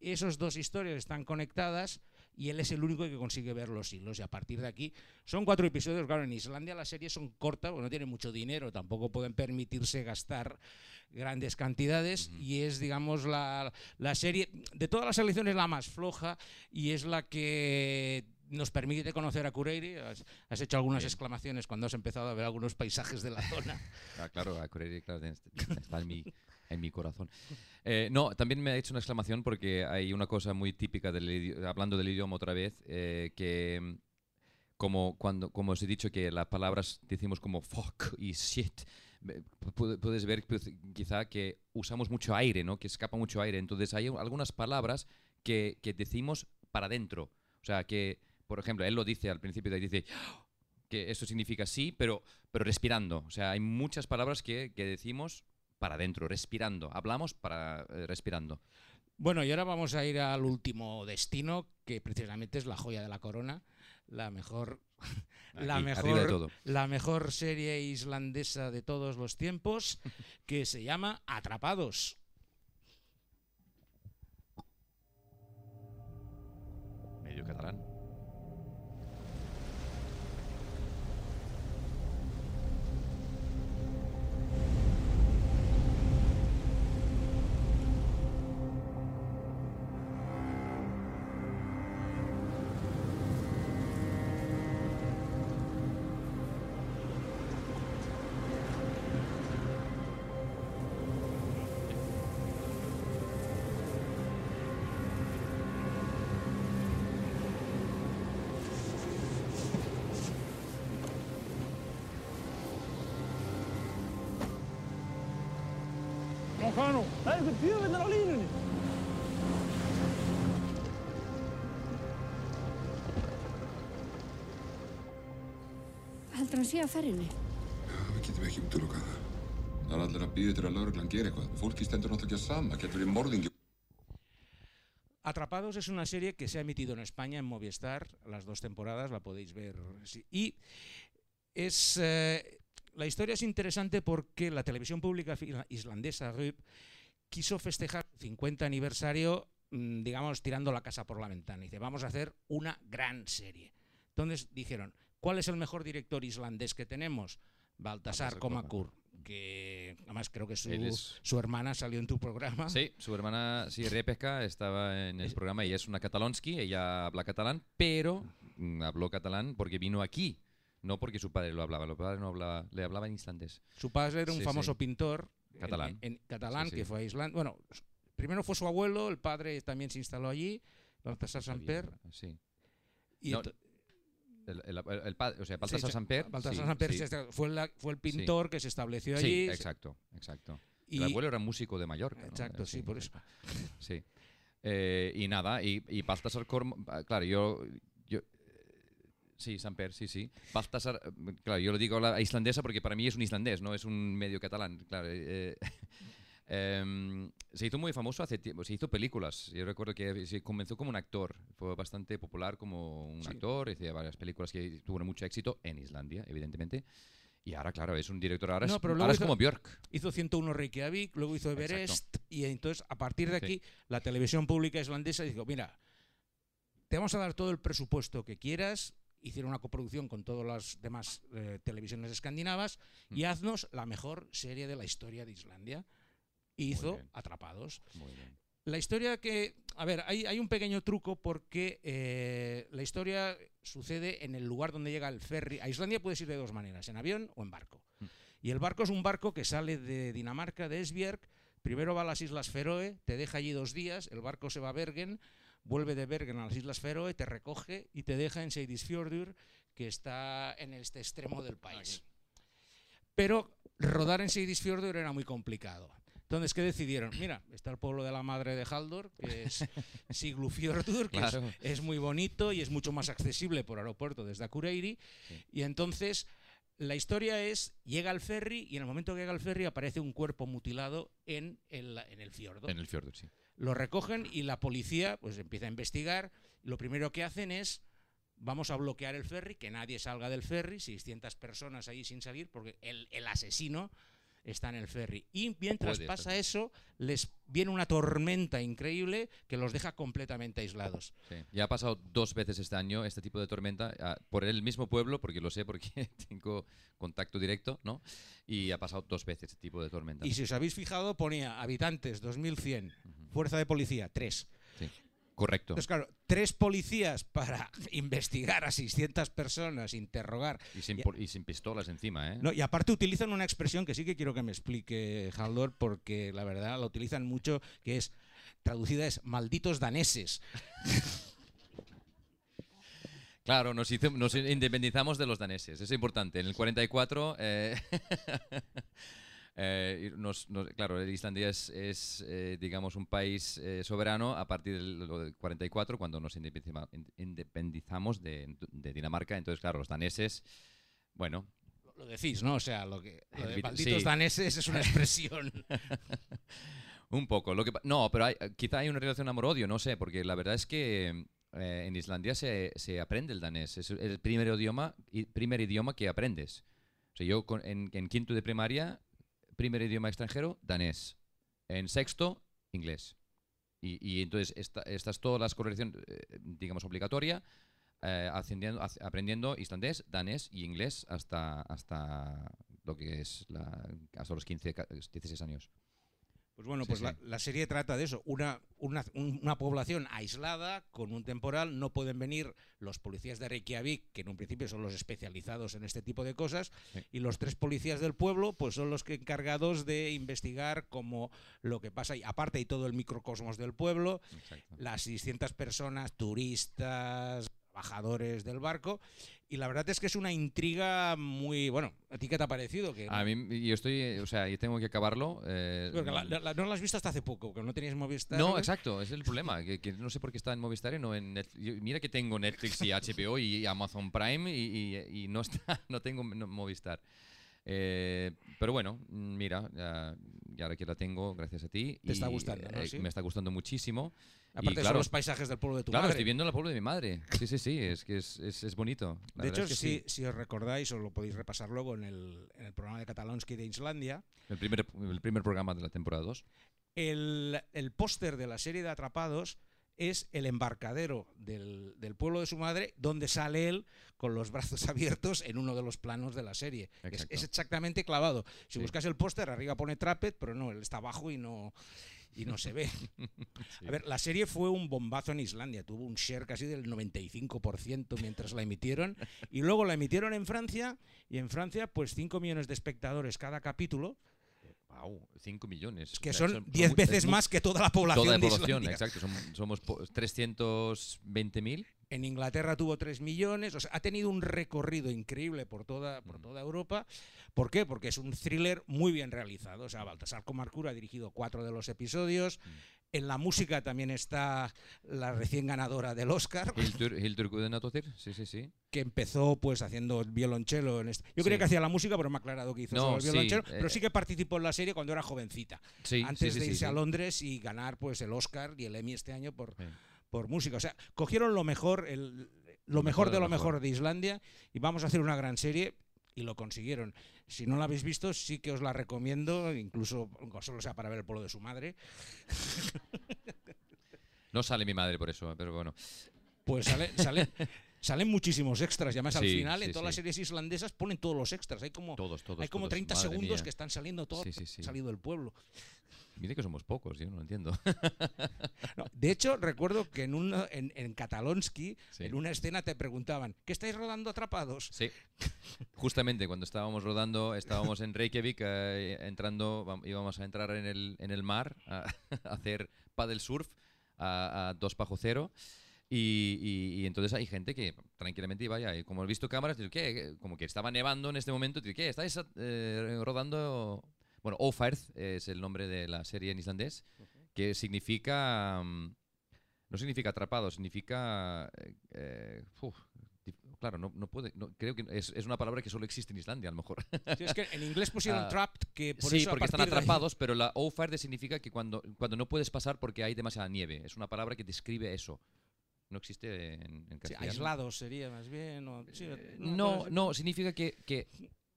Esas dos historias están conectadas y él es el único que consigue ver los hilos. Y a partir de aquí, son cuatro episodios. Claro, en Islandia las series son cortas, porque no tienen mucho dinero, tampoco pueden permitirse gastar grandes cantidades. Y es, digamos, la, la serie, de todas las selecciones, la más floja y es la que nos permite conocer a Kureiri. Has, has hecho algunas exclamaciones cuando has empezado a ver algunos paisajes de la zona. Ah, claro, Akureyri claro, tiene- está en mi, en mi corazón. Eh, no, también me ha hecho una exclamación porque hay una cosa muy típica, del, hablando del idioma otra vez, eh, que mm, como, cuando, como os he dicho que las palabras decimos como fuck y shit, puedes ver pues, quizá que usamos mucho aire, ¿no? que escapa mucho aire. Entonces hay algunas palabras que, que decimos para adentro. O sea, que, por ejemplo, él lo dice al principio, dice que eso significa sí, pero, pero respirando. O sea, hay muchas palabras que, que decimos para adentro, respirando. Hablamos para eh, respirando. Bueno, y ahora vamos a ir al último destino, que precisamente es la joya de la corona, la mejor, la Aquí, mejor, la mejor serie islandesa de todos los tiempos, que se llama Atrapados. Medio catalán. Já, hvað nú? Það er einhver djöfinnar á línunni. Heldur hann sé á ferjunni? Við getum ekki útilokað það. Það er allir að býða til að lauruglan gera eitthvað. Fólki stendur náttúrulega ekki að sama. Getur verið morðingi. Atrapados es una serie que se ha emitido en España en Movistar, las dos temporadas, la podéis ver. sí. Y es eh, la historia es interesante porque la televisión pública islandesa RUP quiso festejar el 50 aniversario, mm, digamos, tirando la casa por la ventana. Dice, vamos a hacer una gran serie. Entonces dijeron, ¿cuál es el mejor director islandés que tenemos? Baltasar Komakur, que además creo que su, es- su hermana salió en tu programa. Sí, su hermana, sí, Rebecca, estaba en el programa y es una catalonsky, ella habla catalán, pero mm, habló catalán porque vino aquí, no porque su padre lo hablaba, su padre no hablaba, le hablaba en islandés. Su padre era un Sí, famoso sí. pintor Catalán. En, catalán Sí, sí. que fue a Islandia. Bueno, primero fue su abuelo, el padre también se instaló allí, Baltasar Samper. Sí. Y No, el, el- el- el padre, o sea, Sí, Baltasar sí, Samper. Baltasar sí, Samper sí. fue, la- fue el Sí. pintor que se estableció Sí, allí. exacto, exacto. Y- el abuelo era músico de Mallorca. ¿no? Exacto, sí, por eso. Sí. Eh, y nada, y, y Baltasar claro, yo Sí, Samper, sí, sí. Baltasar, eh, claro, yo lo digo la islandesa porque para mí es un islandés, no es un medio catalán. Claro, eh, em, se hizo muy famoso hace tiempo, se hizo películas. Yo recuerdo que se comenzó como un actor, fue bastante popular como un Sí. actor, hacía varias películas que tuvieron mucho éxito en Islandia, evidentemente. Y ahora, claro, es un director, ahora, No, es, pero ahora luego es hizo- como Björk. Hizo 101 Reykjavik, luego hizo Exacto. Everest, y entonces a partir de Sí. aquí la televisión pública islandesa dijo, mira, te vamos a dar todo el presupuesto que quieras, hicieron una coproducción con todas las demás eh, televisiones escandinavas, y Mm. haznos la mejor serie de la historia de Islandia. Y hizo Atrapados. Muy bien. La historia que, a ver, hay, hay un pequeño truco porque eh, la historia sucede en el lugar donde llega el ferry. A Islandia puedes ir de dos maneras, en avión o en barco. Y el barco es un barco que sale de Dinamarca, de Esbjerg, primero va a las Islas Feroe, te deja allí dos días, el barco se va a Bergen, vuelve de Bergen a las Islas Feroe, te recoge y te deja en Seydisfjordur, que está en este extremo del país. Pero rodar en Seydisfjordur era muy complicado. Entonces, ¿qué decidieron? Mira, está el pueblo de la madre de Haldor, que es Siglufjordur, que es- Claro. es, muy bonito y es mucho más accesible por aeropuerto desde Akureyri. Y entonces, la historia es, llega el ferry y en el momento que llega el ferry aparece un cuerpo mutilado en el, en el fiordo. En el fiordo, sí. Lo recogen y la policía pues empieza a investigar. Lo primero que hacen es vamos a bloquear el ferry, que nadie salga del ferry, 600 personas ahí sin salir, porque el, el asesino está en el ferry. Y mientras Puede pasa ser. eso, les viene una tormenta increíble que los deja completamente aislados. Sí. Ya ha pasado dos veces este año este tipo de tormenta ah, por el mismo pueblo, porque lo sé, porque tengo contacto directo, ¿no? Y ha pasado dos veces este tipo de tormenta. Y si os habéis fijado, ponía habitantes 2100, fuerza de policía 3. Correcto. Entonces, claro, tres policías para investigar a 600 personas, interrogar. Y sin, Y- sin pistolas encima, ¿eh? No, y aparte utilizan una expresión que sí que quiero que me explique Haldor, porque la verdad la utilizan mucho, que es, traducida es malditos daneses. Claro, nos, hizo- nos independizamos de los daneses, es importante. En el 44, eh, eh, nos- nos- claro, Islandia es, es, eh, digamos, un país eh, soberano a partir del, del 44, cuando nos independizamos de, de Dinamarca. Entonces, claro, los daneses, bueno, Lo decís, ¿no? O sea, lo, que, lo de malditos sí. daneses es una expresión. Un poco. Lo que, no, pero hay, quizá hay una relación amor-odio, no sé, porque la verdad es que eh, en Islandia se, se aprende el danés. Es el primer idioma, primer idioma que aprendes. O sea, yo con- en, en quinto de primaria, primer idioma extranjero, danés. En sexto, inglés. Y, entonces esta, esta es toda la corrección, eh, digamos, obligatoria, eh, aprendiendo islandés, danés y inglés hasta, hasta lo que es la, hasta los 15, ca- 16 años. Pues bueno, Sí, pues sí. La, la serie trata de eso, una, una, un- una población aislada con un temporal, no pueden venir los policías de Reykjavik, que en un principio son los especializados en este tipo de cosas, Sí. y los tres policías del pueblo pues son los que encargados de investigar como lo que pasa, y aparte hay todo el microcosmos del pueblo, las 600 personas, turistas, trabajadores del barco, y la verdad es que es una intriga muy, bueno, ¿a ti qué te ha parecido? Que A mí, yo estoy, o sea, yo tengo que acabarlo. eh, Porque la- la- no la has visto hasta hace poco, que no tenías Movistar. no, exacto, es el problema, que, que no sé por qué está en Movistar y no en Netflix. Mira que tengo Netflix y HBO y Amazon Prime y, y- y no está, no tengo Movistar. Eh, pero bueno, mira, ya, ya ahora que la tengo, gracias a ti. Te está y, gustando, ¿no? eh, Sí. Me está gustando muchísimo. Y Aparte son claro, los paisajes del pueblo de tu claro, madre. estoy viendo el pueblo de mi madre. Sí, sí, sí, es que es, es, es bonito. La de hecho, es que si, si os recordáis, os lo podéis repasar luego en el, en el programa de Catalonsky de Islandia, El primer, el primer programa de la temporada 2. el, el póster de la serie de Atrapados es el embarcadero del, del pueblo de su madre, donde sale él con los brazos abiertos en uno de los planos de la serie. Es, exactamente clavado. Si Sí. buscas el póster, arriba pone Trapped, pero no, él está abajo y no, y no se ve. A ver, la serie fue un bombazo en Islandia, tuvo un share casi del 95% mientras la emitieron, y luego la emitieron en Francia, y en Francia, pues 5 millones de espectadores cada capítulo, Wow, 5 millones. que O sea, son 10 mu- veces es más que toda la población Toda la población, exacto. som- somos po- 320.000. En Inglaterra tuvo 3 millones, o sea, ha tenido un recorrido increíble por toda, Mm. por toda Europa. ¿Por qué? Porque es un thriller muy bien realizado. O sea, Baltasar Comarcura ha dirigido cuatro de los episodios. Mm. En la música también está la recién ganadora del Oscar. Hildur, Hildur Guðnadóttir, sí, sí, sí. Que empezó pues haciendo el violonchelo. En este. Yo Sí. creía que hacía la música, pero me ha aclarado que hizo No, solo el violonchelo. eh, pero sí que participó en la serie cuando era jovencita. Sí, antes de irse a. Londres y ganar pues el Oscar y el Emmy este año por, por música. O sea, cogieron lo mejor, el, lo mejor de lo mejor de Islandia y vamos a hacer una gran serie y lo consiguieron. Si no la habéis visto, sí que os la recomiendo, incluso solo sea para ver el pueblo de su madre. No sale mi madre por eso, pero bueno. Pues sale, sale, salen muchísimos extras. Y además al Sí, final, en sí, todas las series islandesas ponen todos los extras. Hay como, Todos, todos, hay como todos. 30 Madre segundos mía. que están saliendo sí. salido del pueblo. Mire que somos pocos, yo no lo entiendo. No, de hecho, recuerdo que en, una- en, en Catalonsky, Sí. en una escena te preguntaban, ¿qué estáis rodando atrapados? Sí. Justamente cuando estábamos rodando, estábamos en Reykjavik, eh, entrando, íbamos a entrar en el, en el mar a, a hacer paddle surf a, a 2 bajo cero. Y, y- y entonces hay gente que tranquilamente iba ya, y como he visto cámaras, digo. ¿Qué? Como que estaba nevando en este momento, digo, ¿qué? ¿Estáis eh, rodando? Bueno, Oferth es el nombre de la serie en islandés, que significa... mm, no significa atrapado, significa... eh, eh, uf, claro, no, no puede... no- creo que es, es una palabra que solo existe en Islandia, a lo mejor. Sí, es que en inglés pusieron Ah, trapped, que por sí, eso porque están de atrapados, pero la oferde significa que cuando, cuando no puedes pasar porque hay demasiada nieve. Es una palabra que describe eso. No existe en, en Sí, castellano. aislados sería más bien. o- sí, No, no, ser. significa que, que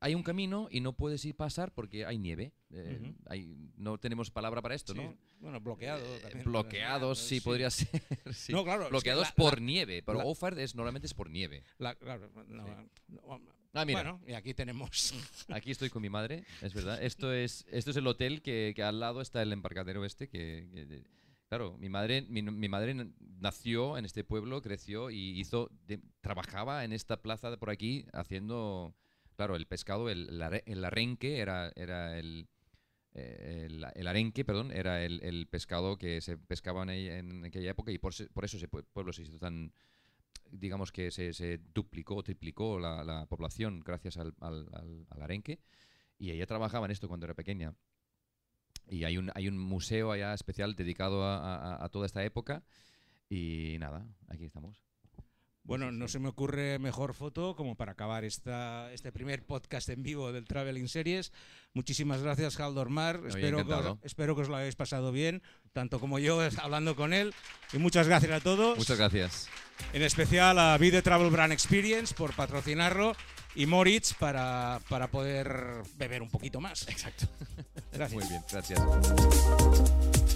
hay un camino y no puedes ir pasar porque hay nieve. Eh, hay- no tenemos palabra para esto, Sí, ¿no? Bueno, bloqueado. también, Bloqueados, sí, podría ser. sí. No, claro. es que Bloqueados la- por la- nieve, pero oferd es, normalmente es por nieve. la- claro, no, no, Ah, mira. Bueno, y aquí tenemos. Aquí estoy con mi madre, es verdad. Esto es, esto es el hotel que, que al lado está el embarcadero este. Que, claro, mi madre, mi, mi madre nació en este pueblo, creció y hizo, de- trabajaba en esta plaza de por aquí haciendo, claro, el pescado, el, el are- el arenque era, era el, eh, el, el arenque, perdón, era el, el pescado que se pescaba en, en aquella época y por, por eso ese pue- pueblo se hizo tan, digamos que se, se duplicó triplicó la, la población gracias al, al- al- al arenque. Y ella trabajaba en esto cuando era pequeña. Y hay un, hay un museo allá especial dedicado a, a- a toda esta época. Y nada, aquí estamos. Bueno, no se me ocurre mejor foto como para acabar esta, este primer podcast en vivo del Traveling Series. Muchísimas gracias, Haldor Mar. Espero que, os, encantado. espero que os lo hayáis pasado bien, tanto como yo hablando con él. Y muchas gracias a todos. Muchas gracias. En especial a Vide Travel Brand Experience por patrocinarlo y Moritz para, para poder beber un poquito más. Exacto. Gracias. Muy bien, gracias.